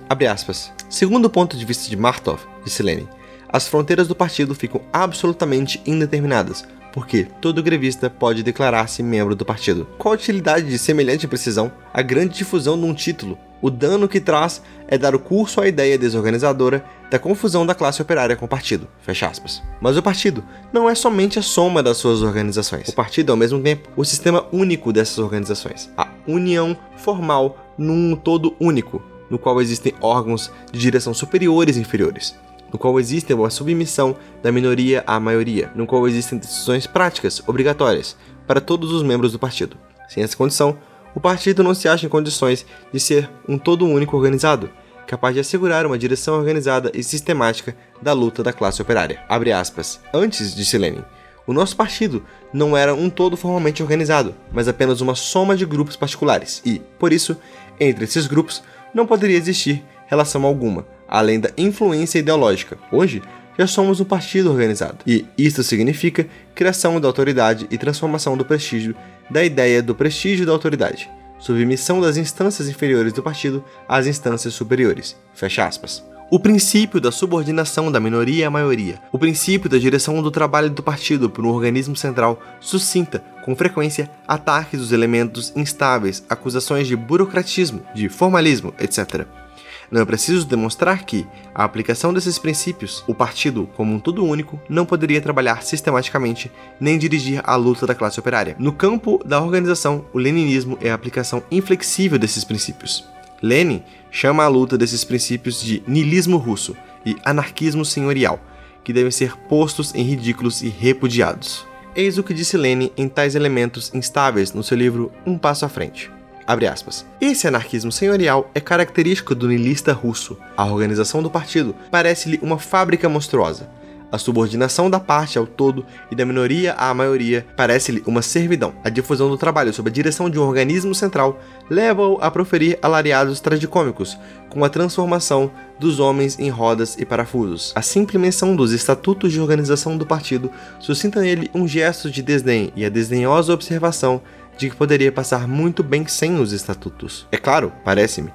Segundo o ponto de vista de Martov, disse Lenin, as fronteiras do partido ficam absolutamente indeterminadas, porque todo grevista pode declarar-se membro do partido. Qual a utilidade de semelhante precisão? A grande difusão de um título. O dano que traz é dar o curso à ideia desorganizadora da confusão da classe operária com o partido. Fecha aspas. Mas o partido não é somente a soma das suas organizações. O partido é ao mesmo tempo o sistema único dessas organizações. A união formal num todo único, no qual existem órgãos de direção superiores e inferiores no qual existe uma submissão da minoria à maioria, no qual existem decisões práticas obrigatórias para todos os membros do partido. Sem essa condição, o partido não se acha em condições de ser um todo único organizado, capaz de assegurar uma direção organizada e sistemática da luta da classe operária. Aspas, Antes, disse Lenin, o nosso partido não era um todo formalmente organizado, mas apenas uma soma de grupos particulares, e, por isso, entre esses grupos não poderia existir relação alguma, além da influência ideológica. Hoje, já somos um partido organizado, e isso significa criação da autoridade e transformação do prestígio da ideia do prestígio da autoridade, submissão das instâncias inferiores do partido às instâncias superiores. Fecha aspas. o princípio da subordinação da minoria à maioria, o princípio da direção do trabalho do partido por um organismo central suscita, com frequência, ataques dos elementos instáveis, acusações de burocratismo, de formalismo, etc. Não é preciso demonstrar que, a aplicação desses princípios, o partido, como um todo único, não poderia trabalhar sistematicamente nem dirigir a luta da classe operária. No campo da organização, o leninismo é a aplicação inflexível desses princípios. Lenin chama a luta desses princípios de niilismo russo e anarquismo senhorial, que devem ser postos em ridículos e repudiados. Eis o que disse Lenin em tais elementos instáveis no seu livro Um Passo à Frente. Esse anarquismo senhorial é característico do niilista russo. A organização do partido parece-lhe uma fábrica monstruosa. A subordinação da parte ao todo e da minoria à maioria parece-lhe uma servidão. A difusão do trabalho sob a direção de um organismo central leva-o a proferir alariados tragicômicos, com a transformação dos homens em rodas e parafusos. A simples menção dos estatutos de organização do partido suscita nele um gesto de desdém e a desdenhosa observação de que poderia passar muito bem sem os estatutos. É claro, parece-me,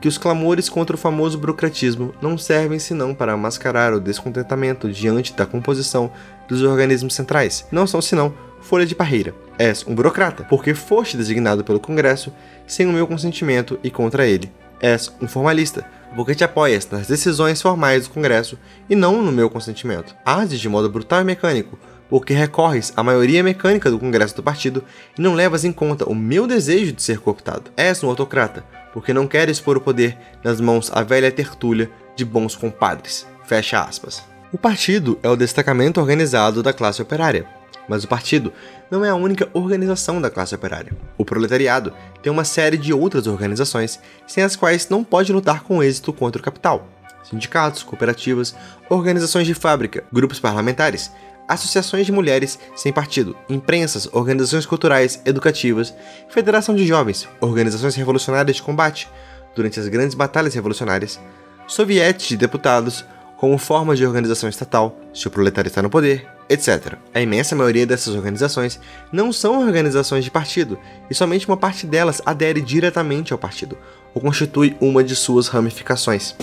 que os clamores contra o famoso burocratismo não servem senão para mascarar o descontentamento diante da composição dos organismos centrais. Não são senão folha de parreira. És um burocrata, porque foste designado pelo Congresso sem o meu consentimento e contra ele. És um formalista, porque te apoias nas decisões formais do Congresso e não no meu consentimento. Ages de modo brutal e mecânico, porque recorres à maioria mecânica do Congresso do Partido e não levas em conta o meu desejo de ser cooptado. És um autocrata, porque não queres pôr o poder nas mãos à velha tertúlia de bons compadres. Fecha aspas. O partido é o destacamento organizado da classe operária, mas o partido não é a única organização da classe operária. O proletariado tem uma série de outras organizações sem as quais não pode lutar com êxito contra o capital. Sindicatos, cooperativas, organizações de fábrica, grupos parlamentares, associações de mulheres sem partido, imprensas, organizações culturais, educativas, federação de jovens, organizações revolucionárias de combate durante as grandes batalhas revolucionárias, sovietes de deputados como forma de organização estatal, se o proletário está no poder, etc. A imensa maioria dessas organizações não são organizações de partido, e somente uma parte delas adere diretamente ao partido, ou constitui uma de suas ramificações.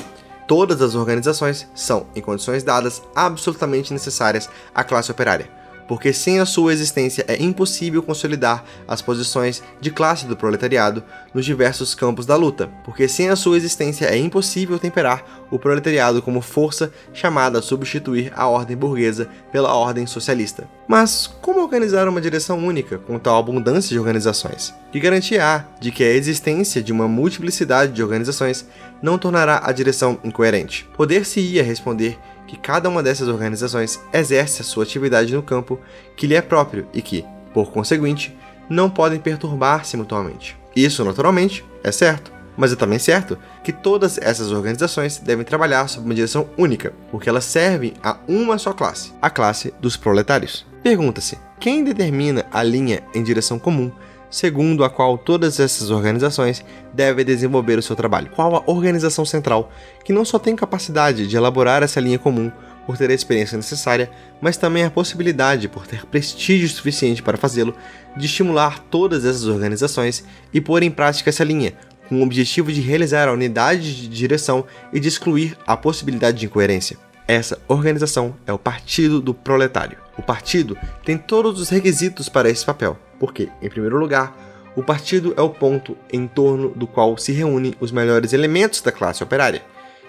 Todas as organizações são, em condições dadas, absolutamente necessárias à classe operária, porque sem a sua existência é impossível consolidar as posições de classe do proletariado nos diversos campos da luta, porque sem a sua existência é impossível temperar o proletariado como força chamada a substituir a ordem burguesa pela ordem socialista. Mas como organizar uma direção única com tal abundância de organizações? Que garantia há de que a existência de uma multiplicidade de organizações não tornará a direção incoerente? Poder-se-ia responder que cada uma dessas organizações exerce a sua atividade no campo que lhe é próprio e que, por conseguinte, não podem perturbar-se mutuamente. Isso, naturalmente, é certo. Mas é também certo que todas essas organizações devem trabalhar sob uma direção única, porque elas servem a uma só classe, a classe dos proletários. Pergunta-se: quem determina a linha em direção comum segundo a qual todas essas organizações devem desenvolver o seu trabalho? Qual a organização central que não só tem capacidade de elaborar essa linha comum por ter a experiência necessária, mas também a possibilidade, por ter prestígio suficiente para fazê-lo, de estimular todas essas organizações e pôr em prática essa linha, com o objetivo de realizar a unidade de direção e de excluir a possibilidade de incoerência. Essa organização é o Partido do Proletário. O partido tem todos os requisitos para esse papel, porque, em primeiro lugar, o partido é o ponto em torno do qual se reúnem os melhores elementos da classe operária,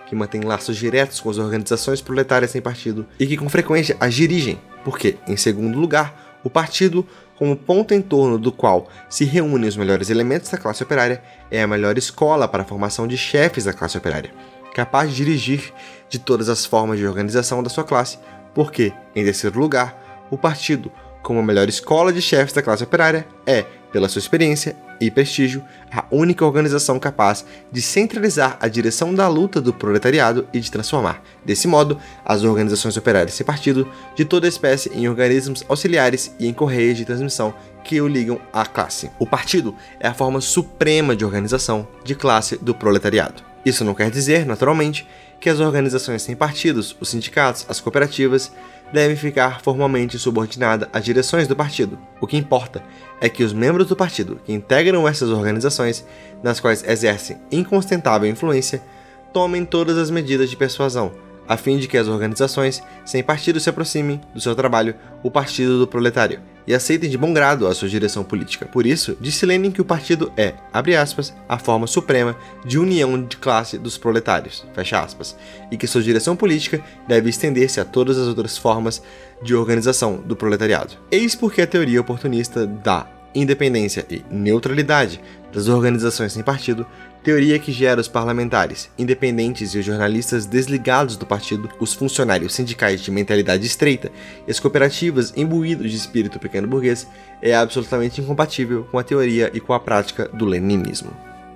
que mantém laços diretos com as organizações proletárias sem partido e que com frequência as dirigem, porque, em segundo lugar, o partido como ponto em torno do qual se reúnem os melhores elementos da classe operária, é a melhor escola para a formação de chefes da classe operária, capaz de dirigir de todas as formas de organização da sua classe, porque, em terceiro lugar, o partido, como a melhor escola de chefes da classe operária, é, pela sua experiência e prestígio, a única organização capaz de centralizar a direção da luta do proletariado e de transformar, desse modo, as organizações operárias sem partido de toda espécie em organismos auxiliares e em correias de transmissão que o ligam à classe. O partido é a forma suprema de organização de classe do proletariado. Isso não quer dizer, naturalmente, que as organizações sem partidos, os sindicatos, as cooperativas, devem ficar formalmente subordinadas às direções do partido. O que importa é que os membros do partido que integram essas organizações, nas quais exercem inconstentável influência, tomem todas as medidas de persuasão, a fim de que as organizações sem partido se aproximem do seu trabalho, o Partido do Proletário, e aceitem de bom grado a sua direção política. Por isso, disse Lenin que o partido é, abre aspas, a forma suprema de união de classe dos proletários, fecha aspas, e que sua direção política deve estender-se a todas as outras formas de organização do proletariado. Eis porque a teoria oportunista da independência e neutralidade das organizações sem partido teoria que gera os parlamentares, independentes e os jornalistas desligados do partido, os funcionários sindicais de mentalidade estreita e as cooperativas imbuídos de espírito pequeno burguês, é absolutamente incompatível com a teoria e com a prática do leninismo.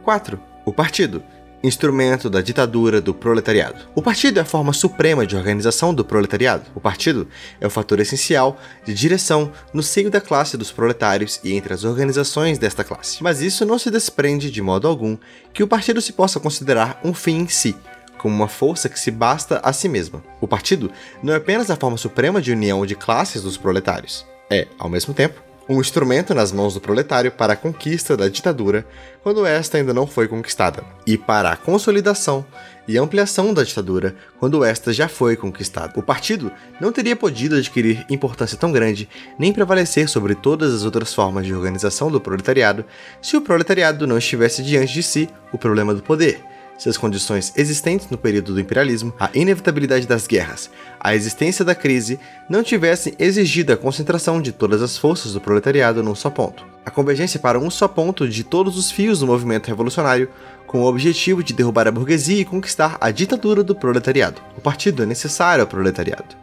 4. O partido instrumento da ditadura do proletariado. O partido é a forma suprema de organização do proletariado. O partido é o fator essencial de direção no seio da classe dos proletários e entre as organizações desta classe. Mas isso não se desprende de modo algum que o partido se possa considerar um fim em si, como uma força que se basta a si mesma. O partido não é apenas a forma suprema de união de classes dos proletários. É, ao mesmo tempo, um instrumento nas mãos do proletário para a conquista da ditadura quando esta ainda não foi conquistada, e para a consolidação e ampliação da ditadura quando esta já foi conquistada. O partido não teria podido adquirir importância tão grande nem prevalecer sobre todas as outras formas de organização do proletariado se o proletariado não estivesse diante de si o problema do poder se as condições existentes no período do imperialismo, a inevitabilidade das guerras, a existência da crise, não tivessem exigido a concentração de todas as forças do proletariado num só ponto. A convergência para um só ponto de todos os fios do movimento revolucionário, com o objetivo de derrubar a burguesia e conquistar a ditadura do proletariado. O partido é necessário ao proletariado.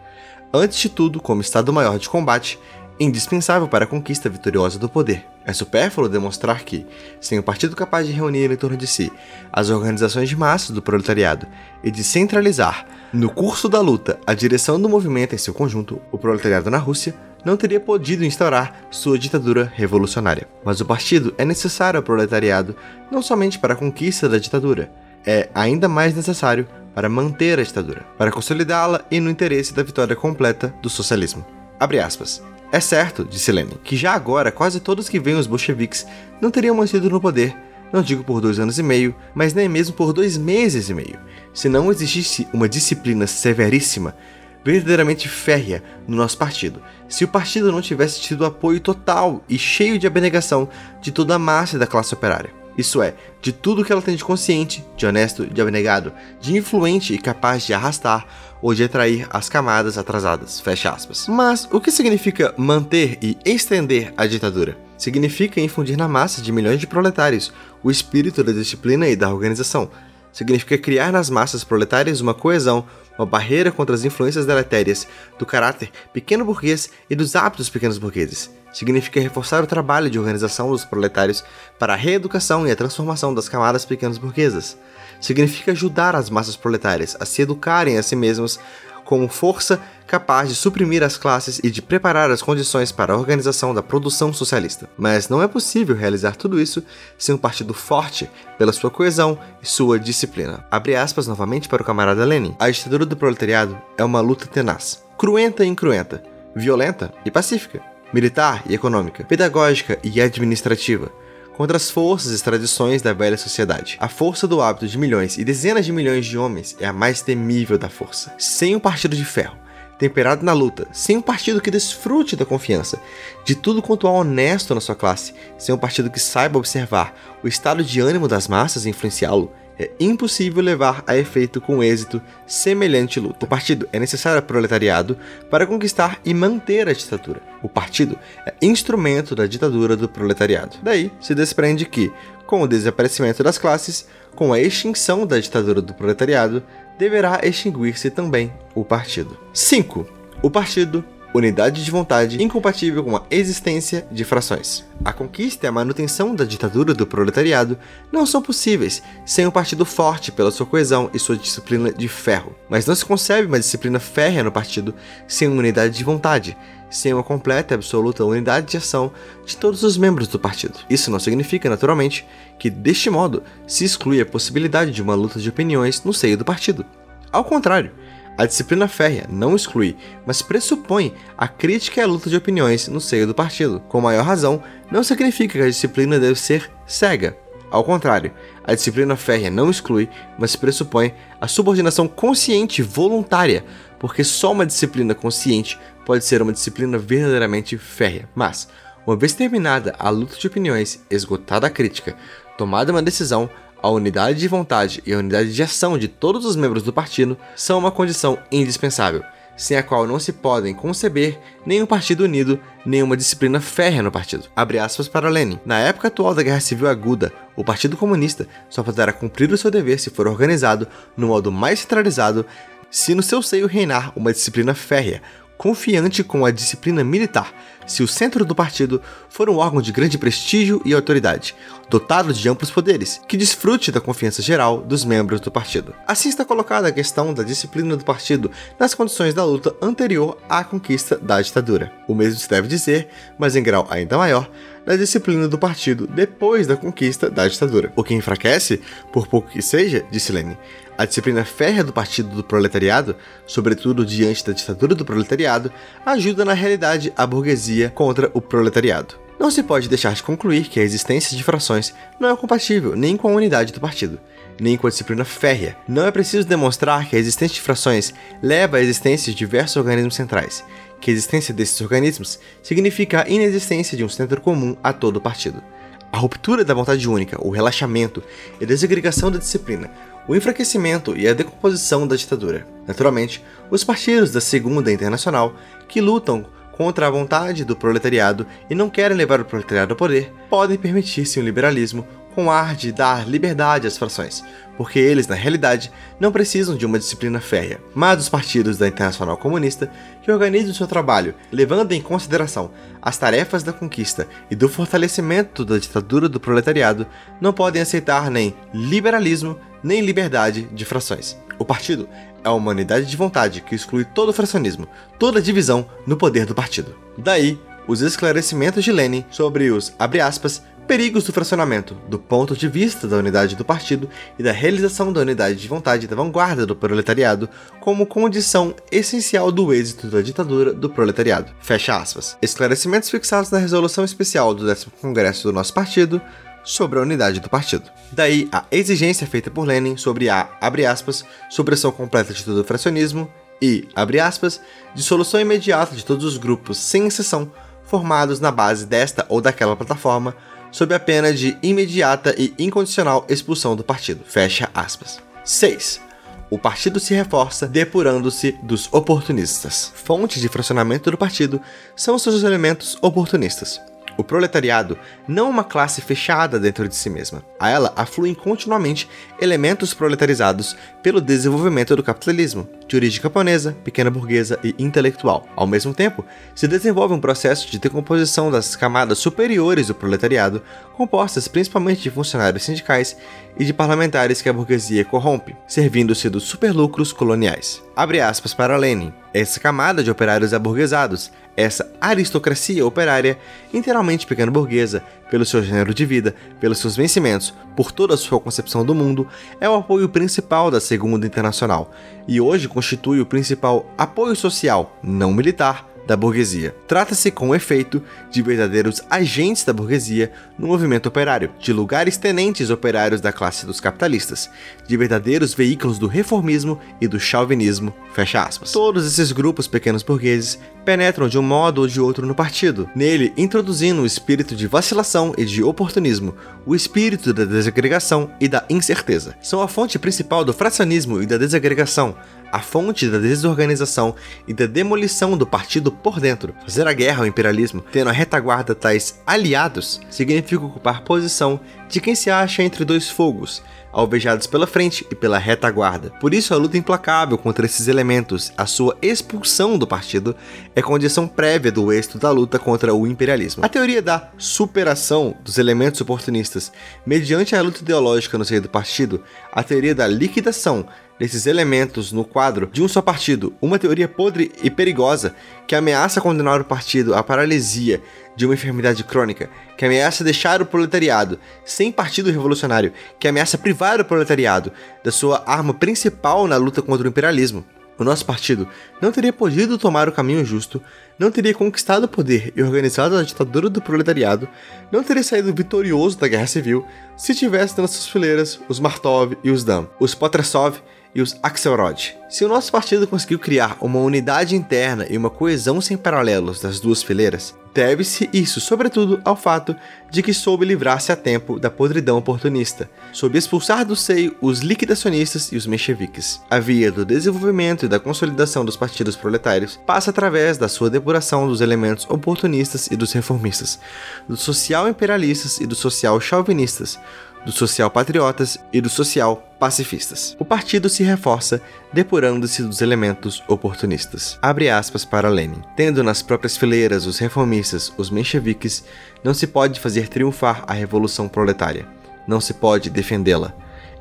Antes de tudo, como Estado-Maior de combate, indispensável para a conquista vitoriosa do poder. É supérfluo demonstrar que, sem um partido capaz de reunir em torno de si as organizações de massas do proletariado e de centralizar, no curso da luta, a direção do movimento em seu conjunto, o proletariado na Rússia não teria podido instaurar sua ditadura revolucionária. Mas o partido é necessário ao proletariado não somente para a conquista da ditadura, é ainda mais necessário para manter a ditadura, para consolidá-la e no interesse da vitória completa do socialismo. Abre aspas. É certo, disse Lenin, que já agora quase todos que veem os bolcheviques não teriam mantido no poder, não digo por dois anos e meio, mas nem mesmo por dois meses e meio, se não existisse uma disciplina severíssima, verdadeiramente férrea no nosso partido, se o partido não tivesse tido apoio total e cheio de abnegação de toda a massa da classe operária. Isso é, de tudo que ela tem de consciente, de honesto, de abnegado, de influente e capaz de arrastar ou de atrair as camadas atrasadas. Fecha aspas. Mas o que significa manter e estender a ditadura? Significa infundir na massa de milhões de proletários o espírito da disciplina e da organização. Significa criar nas massas proletárias uma coesão, uma barreira contra as influências deletérias do caráter pequeno burguês e dos hábitos pequenos burgueses significa reforçar o trabalho de organização dos proletários para a reeducação e a transformação das camadas pequenas burguesas. Significa ajudar as massas proletárias a se educarem a si mesmas como força capaz de suprimir as classes e de preparar as condições para a organização da produção socialista. Mas não é possível realizar tudo isso sem um partido forte pela sua coesão e sua disciplina. Abre aspas novamente para o camarada Lenin. A ditadura do proletariado é uma luta tenaz, cruenta e incruenta, violenta e pacífica militar e econômica, pedagógica e administrativa, contra as forças e tradições da velha sociedade. A força do hábito de milhões e dezenas de milhões de homens é a mais temível da força. Sem um partido de ferro, temperado na luta, sem um partido que desfrute da confiança de tudo quanto há honesto na sua classe, sem um partido que saiba observar o estado de ânimo das massas e influenciá-lo, é impossível levar a efeito com êxito semelhante luta. O partido é necessário ao proletariado para conquistar e manter a ditadura. O partido é instrumento da ditadura do proletariado. Daí se desprende que, com o desaparecimento das classes, com a extinção da ditadura do proletariado, deverá extinguir-se também o partido. 5. O partido unidade de vontade incompatível com a existência de frações. A conquista e a manutenção da ditadura do proletariado não são possíveis sem um partido forte pela sua coesão e sua disciplina de ferro. Mas não se concebe uma disciplina férrea no partido sem uma unidade de vontade, sem uma completa e absoluta unidade de ação de todos os membros do partido. Isso não significa, naturalmente, que deste modo se exclui a possibilidade de uma luta de opiniões no seio do partido. Ao contrário, a disciplina férrea não exclui, mas pressupõe a crítica e a luta de opiniões no seio do partido. Com maior razão, não significa que a disciplina deve ser cega. Ao contrário, a disciplina férrea não exclui, mas pressupõe a subordinação consciente e voluntária, porque só uma disciplina consciente pode ser uma disciplina verdadeiramente férrea. Mas, uma vez terminada a luta de opiniões, esgotada a crítica, tomada uma decisão, a unidade de vontade e a unidade de ação de todos os membros do partido são uma condição indispensável sem a qual não se podem conceber nem um partido unido, nem uma disciplina férrea no partido. Abre aspas para Lenin. Na época atual da Guerra Civil Aguda, o Partido Comunista só poderá cumprir o seu dever se for organizado no modo mais centralizado, se no seu seio reinar uma disciplina férrea, confiante com a disciplina militar, se o centro do partido for um órgão de grande prestígio e autoridade, dotado de amplos poderes, que desfrute da confiança geral dos membros do partido. Assim está colocada a questão da disciplina do partido nas condições da luta anterior à conquista da ditadura. O mesmo se deve dizer, mas em grau ainda maior, da disciplina do partido depois da conquista da ditadura. O que enfraquece, por pouco que seja, disse Lenin, a disciplina férrea do Partido do Proletariado, sobretudo diante da ditadura do proletariado, ajuda na realidade a burguesia contra o proletariado. Não se pode deixar de concluir que a existência de frações não é compatível nem com a unidade do partido, nem com a disciplina férrea. Não é preciso demonstrar que a existência de frações leva à existência de diversos organismos centrais, que a existência desses organismos significa a inexistência de um centro comum a todo o partido. A ruptura da vontade única, o relaxamento e a desagregação da disciplina o enfraquecimento e a decomposição da ditadura. Naturalmente, os partidos da Segunda Internacional, que lutam contra a vontade do proletariado e não querem levar o proletariado ao poder, podem permitir-se um liberalismo com ar de dar liberdade às frações, porque eles, na realidade, não precisam de uma disciplina férrea, mas os partidos da Internacional Comunista, que organizam seu trabalho levando em consideração as tarefas da conquista e do fortalecimento da ditadura do proletariado, não podem aceitar nem liberalismo nem liberdade de frações. O partido é uma unidade de vontade que exclui todo o fracionismo, toda divisão no poder do partido. Daí, os esclarecimentos de Lenin sobre os, aspas, perigos do fracionamento, do ponto de vista da unidade do partido e da realização da unidade de vontade da vanguarda do proletariado como condição essencial do êxito da ditadura do proletariado. Fecha aspas. Esclarecimentos fixados na resolução especial do 10 Congresso do nosso partido, sobre a unidade do partido. Daí a exigência feita por Lenin sobre a, abre aspas, supressão completa de todo o fracionismo e, abre aspas, dissolução imediata de todos os grupos, sem exceção, formados na base desta ou daquela plataforma, sob a pena de imediata e incondicional expulsão do partido. Fecha aspas. 6. O partido se reforça depurando-se dos oportunistas. Fonte de fracionamento do partido são seus elementos oportunistas. O proletariado não uma classe fechada dentro de si mesma. A ela afluem continuamente elementos proletarizados pelo desenvolvimento do capitalismo, de origem camponesa, pequena burguesa e intelectual. Ao mesmo tempo, se desenvolve um processo de decomposição das camadas superiores do proletariado, compostas principalmente de funcionários sindicais e de parlamentares que a burguesia corrompe, servindo-se dos superlucros coloniais. Abre aspas para Lenin. Essa camada de operários aburguesados essa aristocracia operária, inteiramente pequeno-burguesa, pelo seu gênero de vida, pelos seus vencimentos, por toda a sua concepção do mundo, é o apoio principal da Segunda Internacional. E hoje constitui o principal apoio social, não militar, da burguesia. Trata-se, com efeito, de verdadeiros agentes da burguesia no movimento operário, de lugares tenentes operários da classe dos capitalistas, de verdadeiros veículos do reformismo e do chauvinismo. Fecha aspas. Todos esses grupos pequenos burgueses penetram de um modo ou de outro no partido, nele introduzindo o espírito de vacilação e de oportunismo, o espírito da desagregação e da incerteza. São a fonte principal do fracionismo e da desagregação, a fonte da desorganização e da demolição do partido por dentro. Fazer a guerra ao imperialismo, tendo a retaguarda tais aliados, significa ocupar posição de quem se acha entre dois fogos, alvejados pela frente e pela retaguarda. Por isso, a luta implacável contra esses elementos, a sua expulsão do partido, é condição prévia do êxito da luta contra o imperialismo. A teoria da superação dos elementos oportunistas mediante a luta ideológica no seio do partido, a teoria da liquidação desses elementos no quadro de um só partido, uma teoria podre e perigosa que ameaça condenar o partido à paralisia de uma enfermidade crônica, que ameaça deixar o proletariado sem partido revolucionário, que ameaça privar o proletariado da sua arma principal na luta contra o imperialismo. O nosso partido não teria podido tomar o caminho justo, não teria conquistado o poder e organizado a ditadura do proletariado, não teria saído vitorioso da guerra civil se tivesse nas suas fileiras os Martov e os Dam, os Potresov e os Axelrod. Se o nosso partido conseguiu criar uma unidade interna e uma coesão sem paralelos das duas fileiras, deve-se isso, sobretudo, ao fato de que soube livrar-se a tempo da podridão oportunista, soube expulsar do seio os liquidacionistas e os mencheviques. A via do desenvolvimento e da consolidação dos partidos proletários passa através da sua depuração dos elementos oportunistas e dos reformistas, dos social-imperialistas e dos social-chauvinistas, dos social-patriotas e dos social-pacifistas. O partido se reforça depurando-se dos elementos oportunistas. Abre aspas para Lenin. Tendo nas próprias fileiras os reformistas, os mencheviques, não se pode fazer triunfar a revolução proletária. Não se pode defendê-la.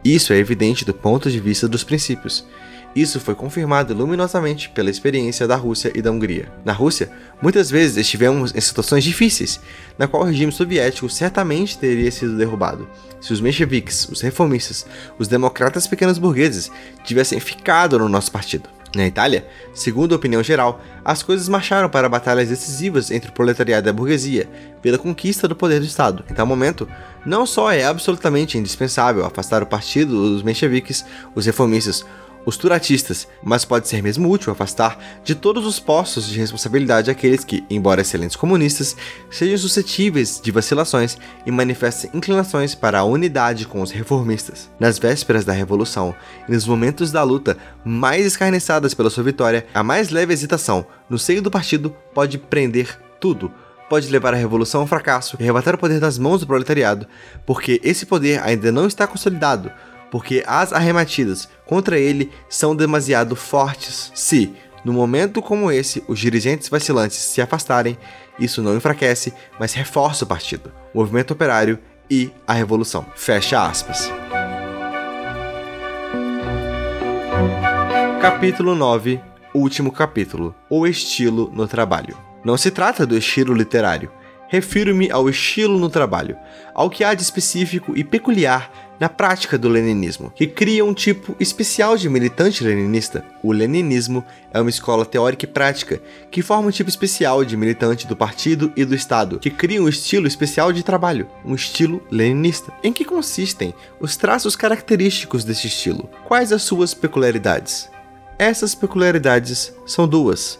Isso é evidente do ponto de vista dos princípios. Isso foi confirmado luminosamente pela experiência da Rússia e da Hungria. Na Rússia, muitas vezes estivemos em situações difíceis, na qual o regime soviético certamente teria sido derrubado, se os mencheviques, os reformistas, os democratas pequenos burgueses tivessem ficado no nosso partido. Na Itália, segundo a opinião geral, as coisas marcharam para batalhas decisivas entre o proletariado e a burguesia pela conquista do poder do Estado. Em tal momento, não só é absolutamente indispensável afastar o partido dos mencheviques, os reformistas, os turatistas, mas pode ser mesmo útil afastar de todos os postos de responsabilidade aqueles que, embora excelentes comunistas, sejam suscetíveis de vacilações e manifestem inclinações para a unidade com os reformistas. Nas vésperas da Revolução e nos momentos da luta mais escarnecidas pela sua vitória, a mais leve hesitação no seio do partido pode prender tudo pode levar a revolução ao fracasso e arrebatar o poder das mãos do proletariado, porque esse poder ainda não está consolidado, porque as arrematidas contra ele são demasiado fortes. Se, no momento como esse, os dirigentes vacilantes se afastarem, isso não enfraquece, mas reforça o partido, o movimento operário e a revolução. Fecha aspas. Capítulo 9 Último capítulo: O estilo no trabalho. Não se trata do estilo literário. Refiro-me ao estilo no trabalho, ao que há de específico e peculiar na prática do leninismo, que cria um tipo especial de militante leninista. O leninismo é uma escola teórica e prática que forma um tipo especial de militante do partido e do Estado, que cria um estilo especial de trabalho, um estilo leninista. Em que consistem os traços característicos desse estilo? Quais as suas peculiaridades? Essas peculiaridades são duas: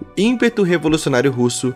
o ímpeto revolucionário russo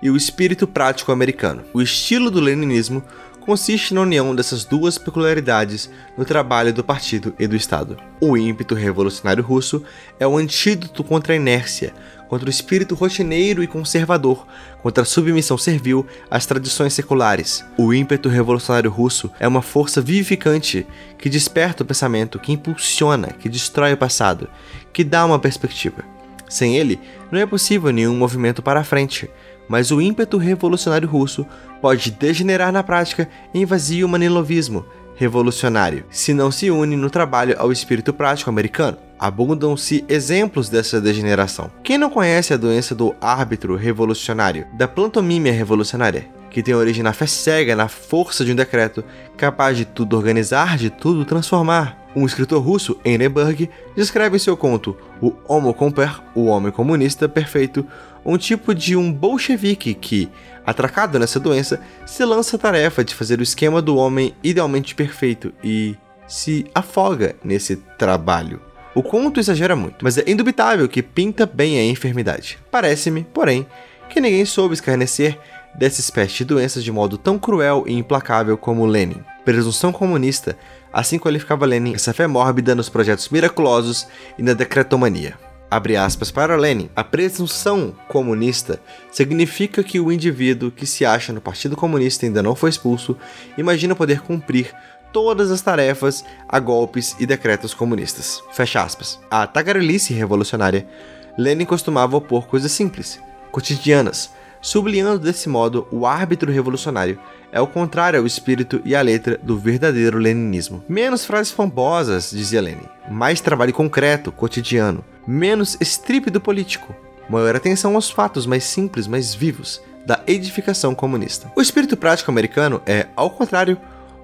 e o espírito prático americano. O estilo do leninismo consiste na união dessas duas peculiaridades no trabalho do partido e do Estado. O ímpeto revolucionário russo é o antídoto contra a inércia, contra o espírito rotineiro e conservador, contra a submissão servil às tradições seculares. O ímpeto revolucionário russo é uma força vivificante que desperta o pensamento, que impulsiona, que destrói o passado, que dá uma perspectiva. Sem ele, não é possível nenhum movimento para a frente, mas o ímpeto revolucionário russo pode degenerar na prática em vazio manilovismo revolucionário, se não se une no trabalho ao espírito prático americano. Abundam-se exemplos dessa degeneração. Quem não conhece a doença do árbitro revolucionário, da plantomímia revolucionária, que tem origem na fé cega na força de um decreto capaz de tudo organizar, de tudo transformar? Um escritor russo, Eineberg, descreve em seu conto O Homo Comper, o Homem Comunista Perfeito, um tipo de um bolchevique que, atracado nessa doença, se lança a tarefa de fazer o esquema do homem idealmente perfeito e se afoga nesse trabalho. O conto exagera muito, mas é indubitável que pinta bem a enfermidade. Parece-me, porém, que ninguém soube escarnecer dessa espécie de doenças de modo tão cruel e implacável como Lenin. Presunção comunista, assim qualificava Lenin essa fé mórbida nos projetos miraculosos e na decretomania. Abre aspas para Lenin. A presunção comunista significa que o indivíduo que se acha no Partido Comunista ainda não foi expulso imagina poder cumprir todas as tarefas a golpes e decretos comunistas. Fecha aspas. A tagarelice revolucionária, Lenin costumava opor coisas simples, cotidianas, sublinhando desse modo o árbitro revolucionário é o contrário ao espírito e à letra do verdadeiro leninismo. Menos frases pomposas, dizia Lenin, mais trabalho concreto, cotidiano, menos estrípido político, maior atenção aos fatos mais simples, mais vivos da edificação comunista. O espírito prático americano é, ao contrário,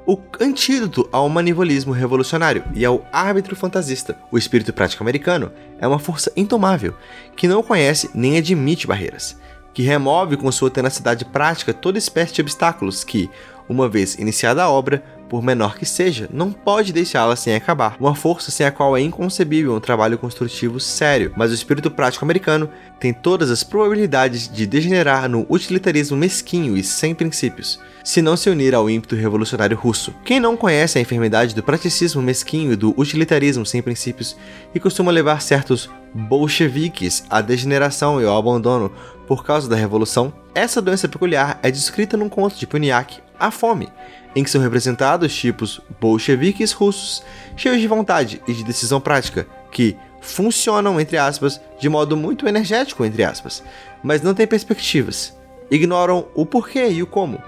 o antídoto ao manivolismo revolucionário e ao árbitro fantasista. O espírito prático americano é uma força intomável, que não conhece nem admite barreiras, que remove com sua tenacidade prática toda espécie de obstáculos que, uma vez iniciada a obra, por menor que seja, não pode deixá-la sem acabar. Uma força sem a qual é inconcebível um trabalho construtivo sério, mas o espírito prático americano tem todas as probabilidades de degenerar no utilitarismo mesquinho e sem princípios, se não se unir ao ímpeto revolucionário russo. Quem não conhece a enfermidade do praticismo mesquinho e do utilitarismo sem princípios e costuma levar certos bolcheviques à degeneração e ao abandono por causa da revolução, essa doença peculiar é descrita num conto de Puniak, A Fome, em que são representados tipos bolcheviques russos, cheios de vontade e de decisão prática, que funcionam, entre aspas, de modo muito energético, entre aspas, mas não têm perspectivas, ignoram o porquê e o como,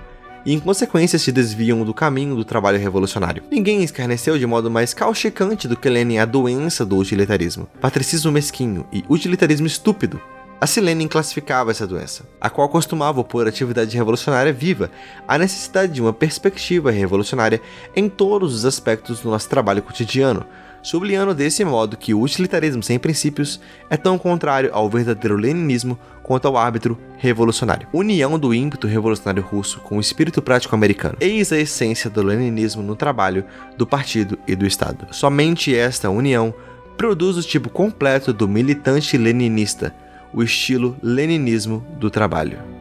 e em consequência se desviam do caminho do trabalho revolucionário. Ninguém escarneceu de modo mais causticante do que Lenin a doença do utilitarismo, patricismo mesquinho e utilitarismo estúpido, a Silene classificava essa doença, a qual costumava opor a atividade revolucionária viva à necessidade de uma perspectiva revolucionária em todos os aspectos do nosso trabalho cotidiano, sublinhando desse modo que o utilitarismo sem princípios é tão contrário ao verdadeiro leninismo quanto ao árbitro revolucionário. União do ímpeto revolucionário russo com o espírito prático americano. Eis a essência do leninismo no trabalho do partido e do Estado. Somente esta união produz o tipo completo do militante leninista, o estilo leninismo do trabalho.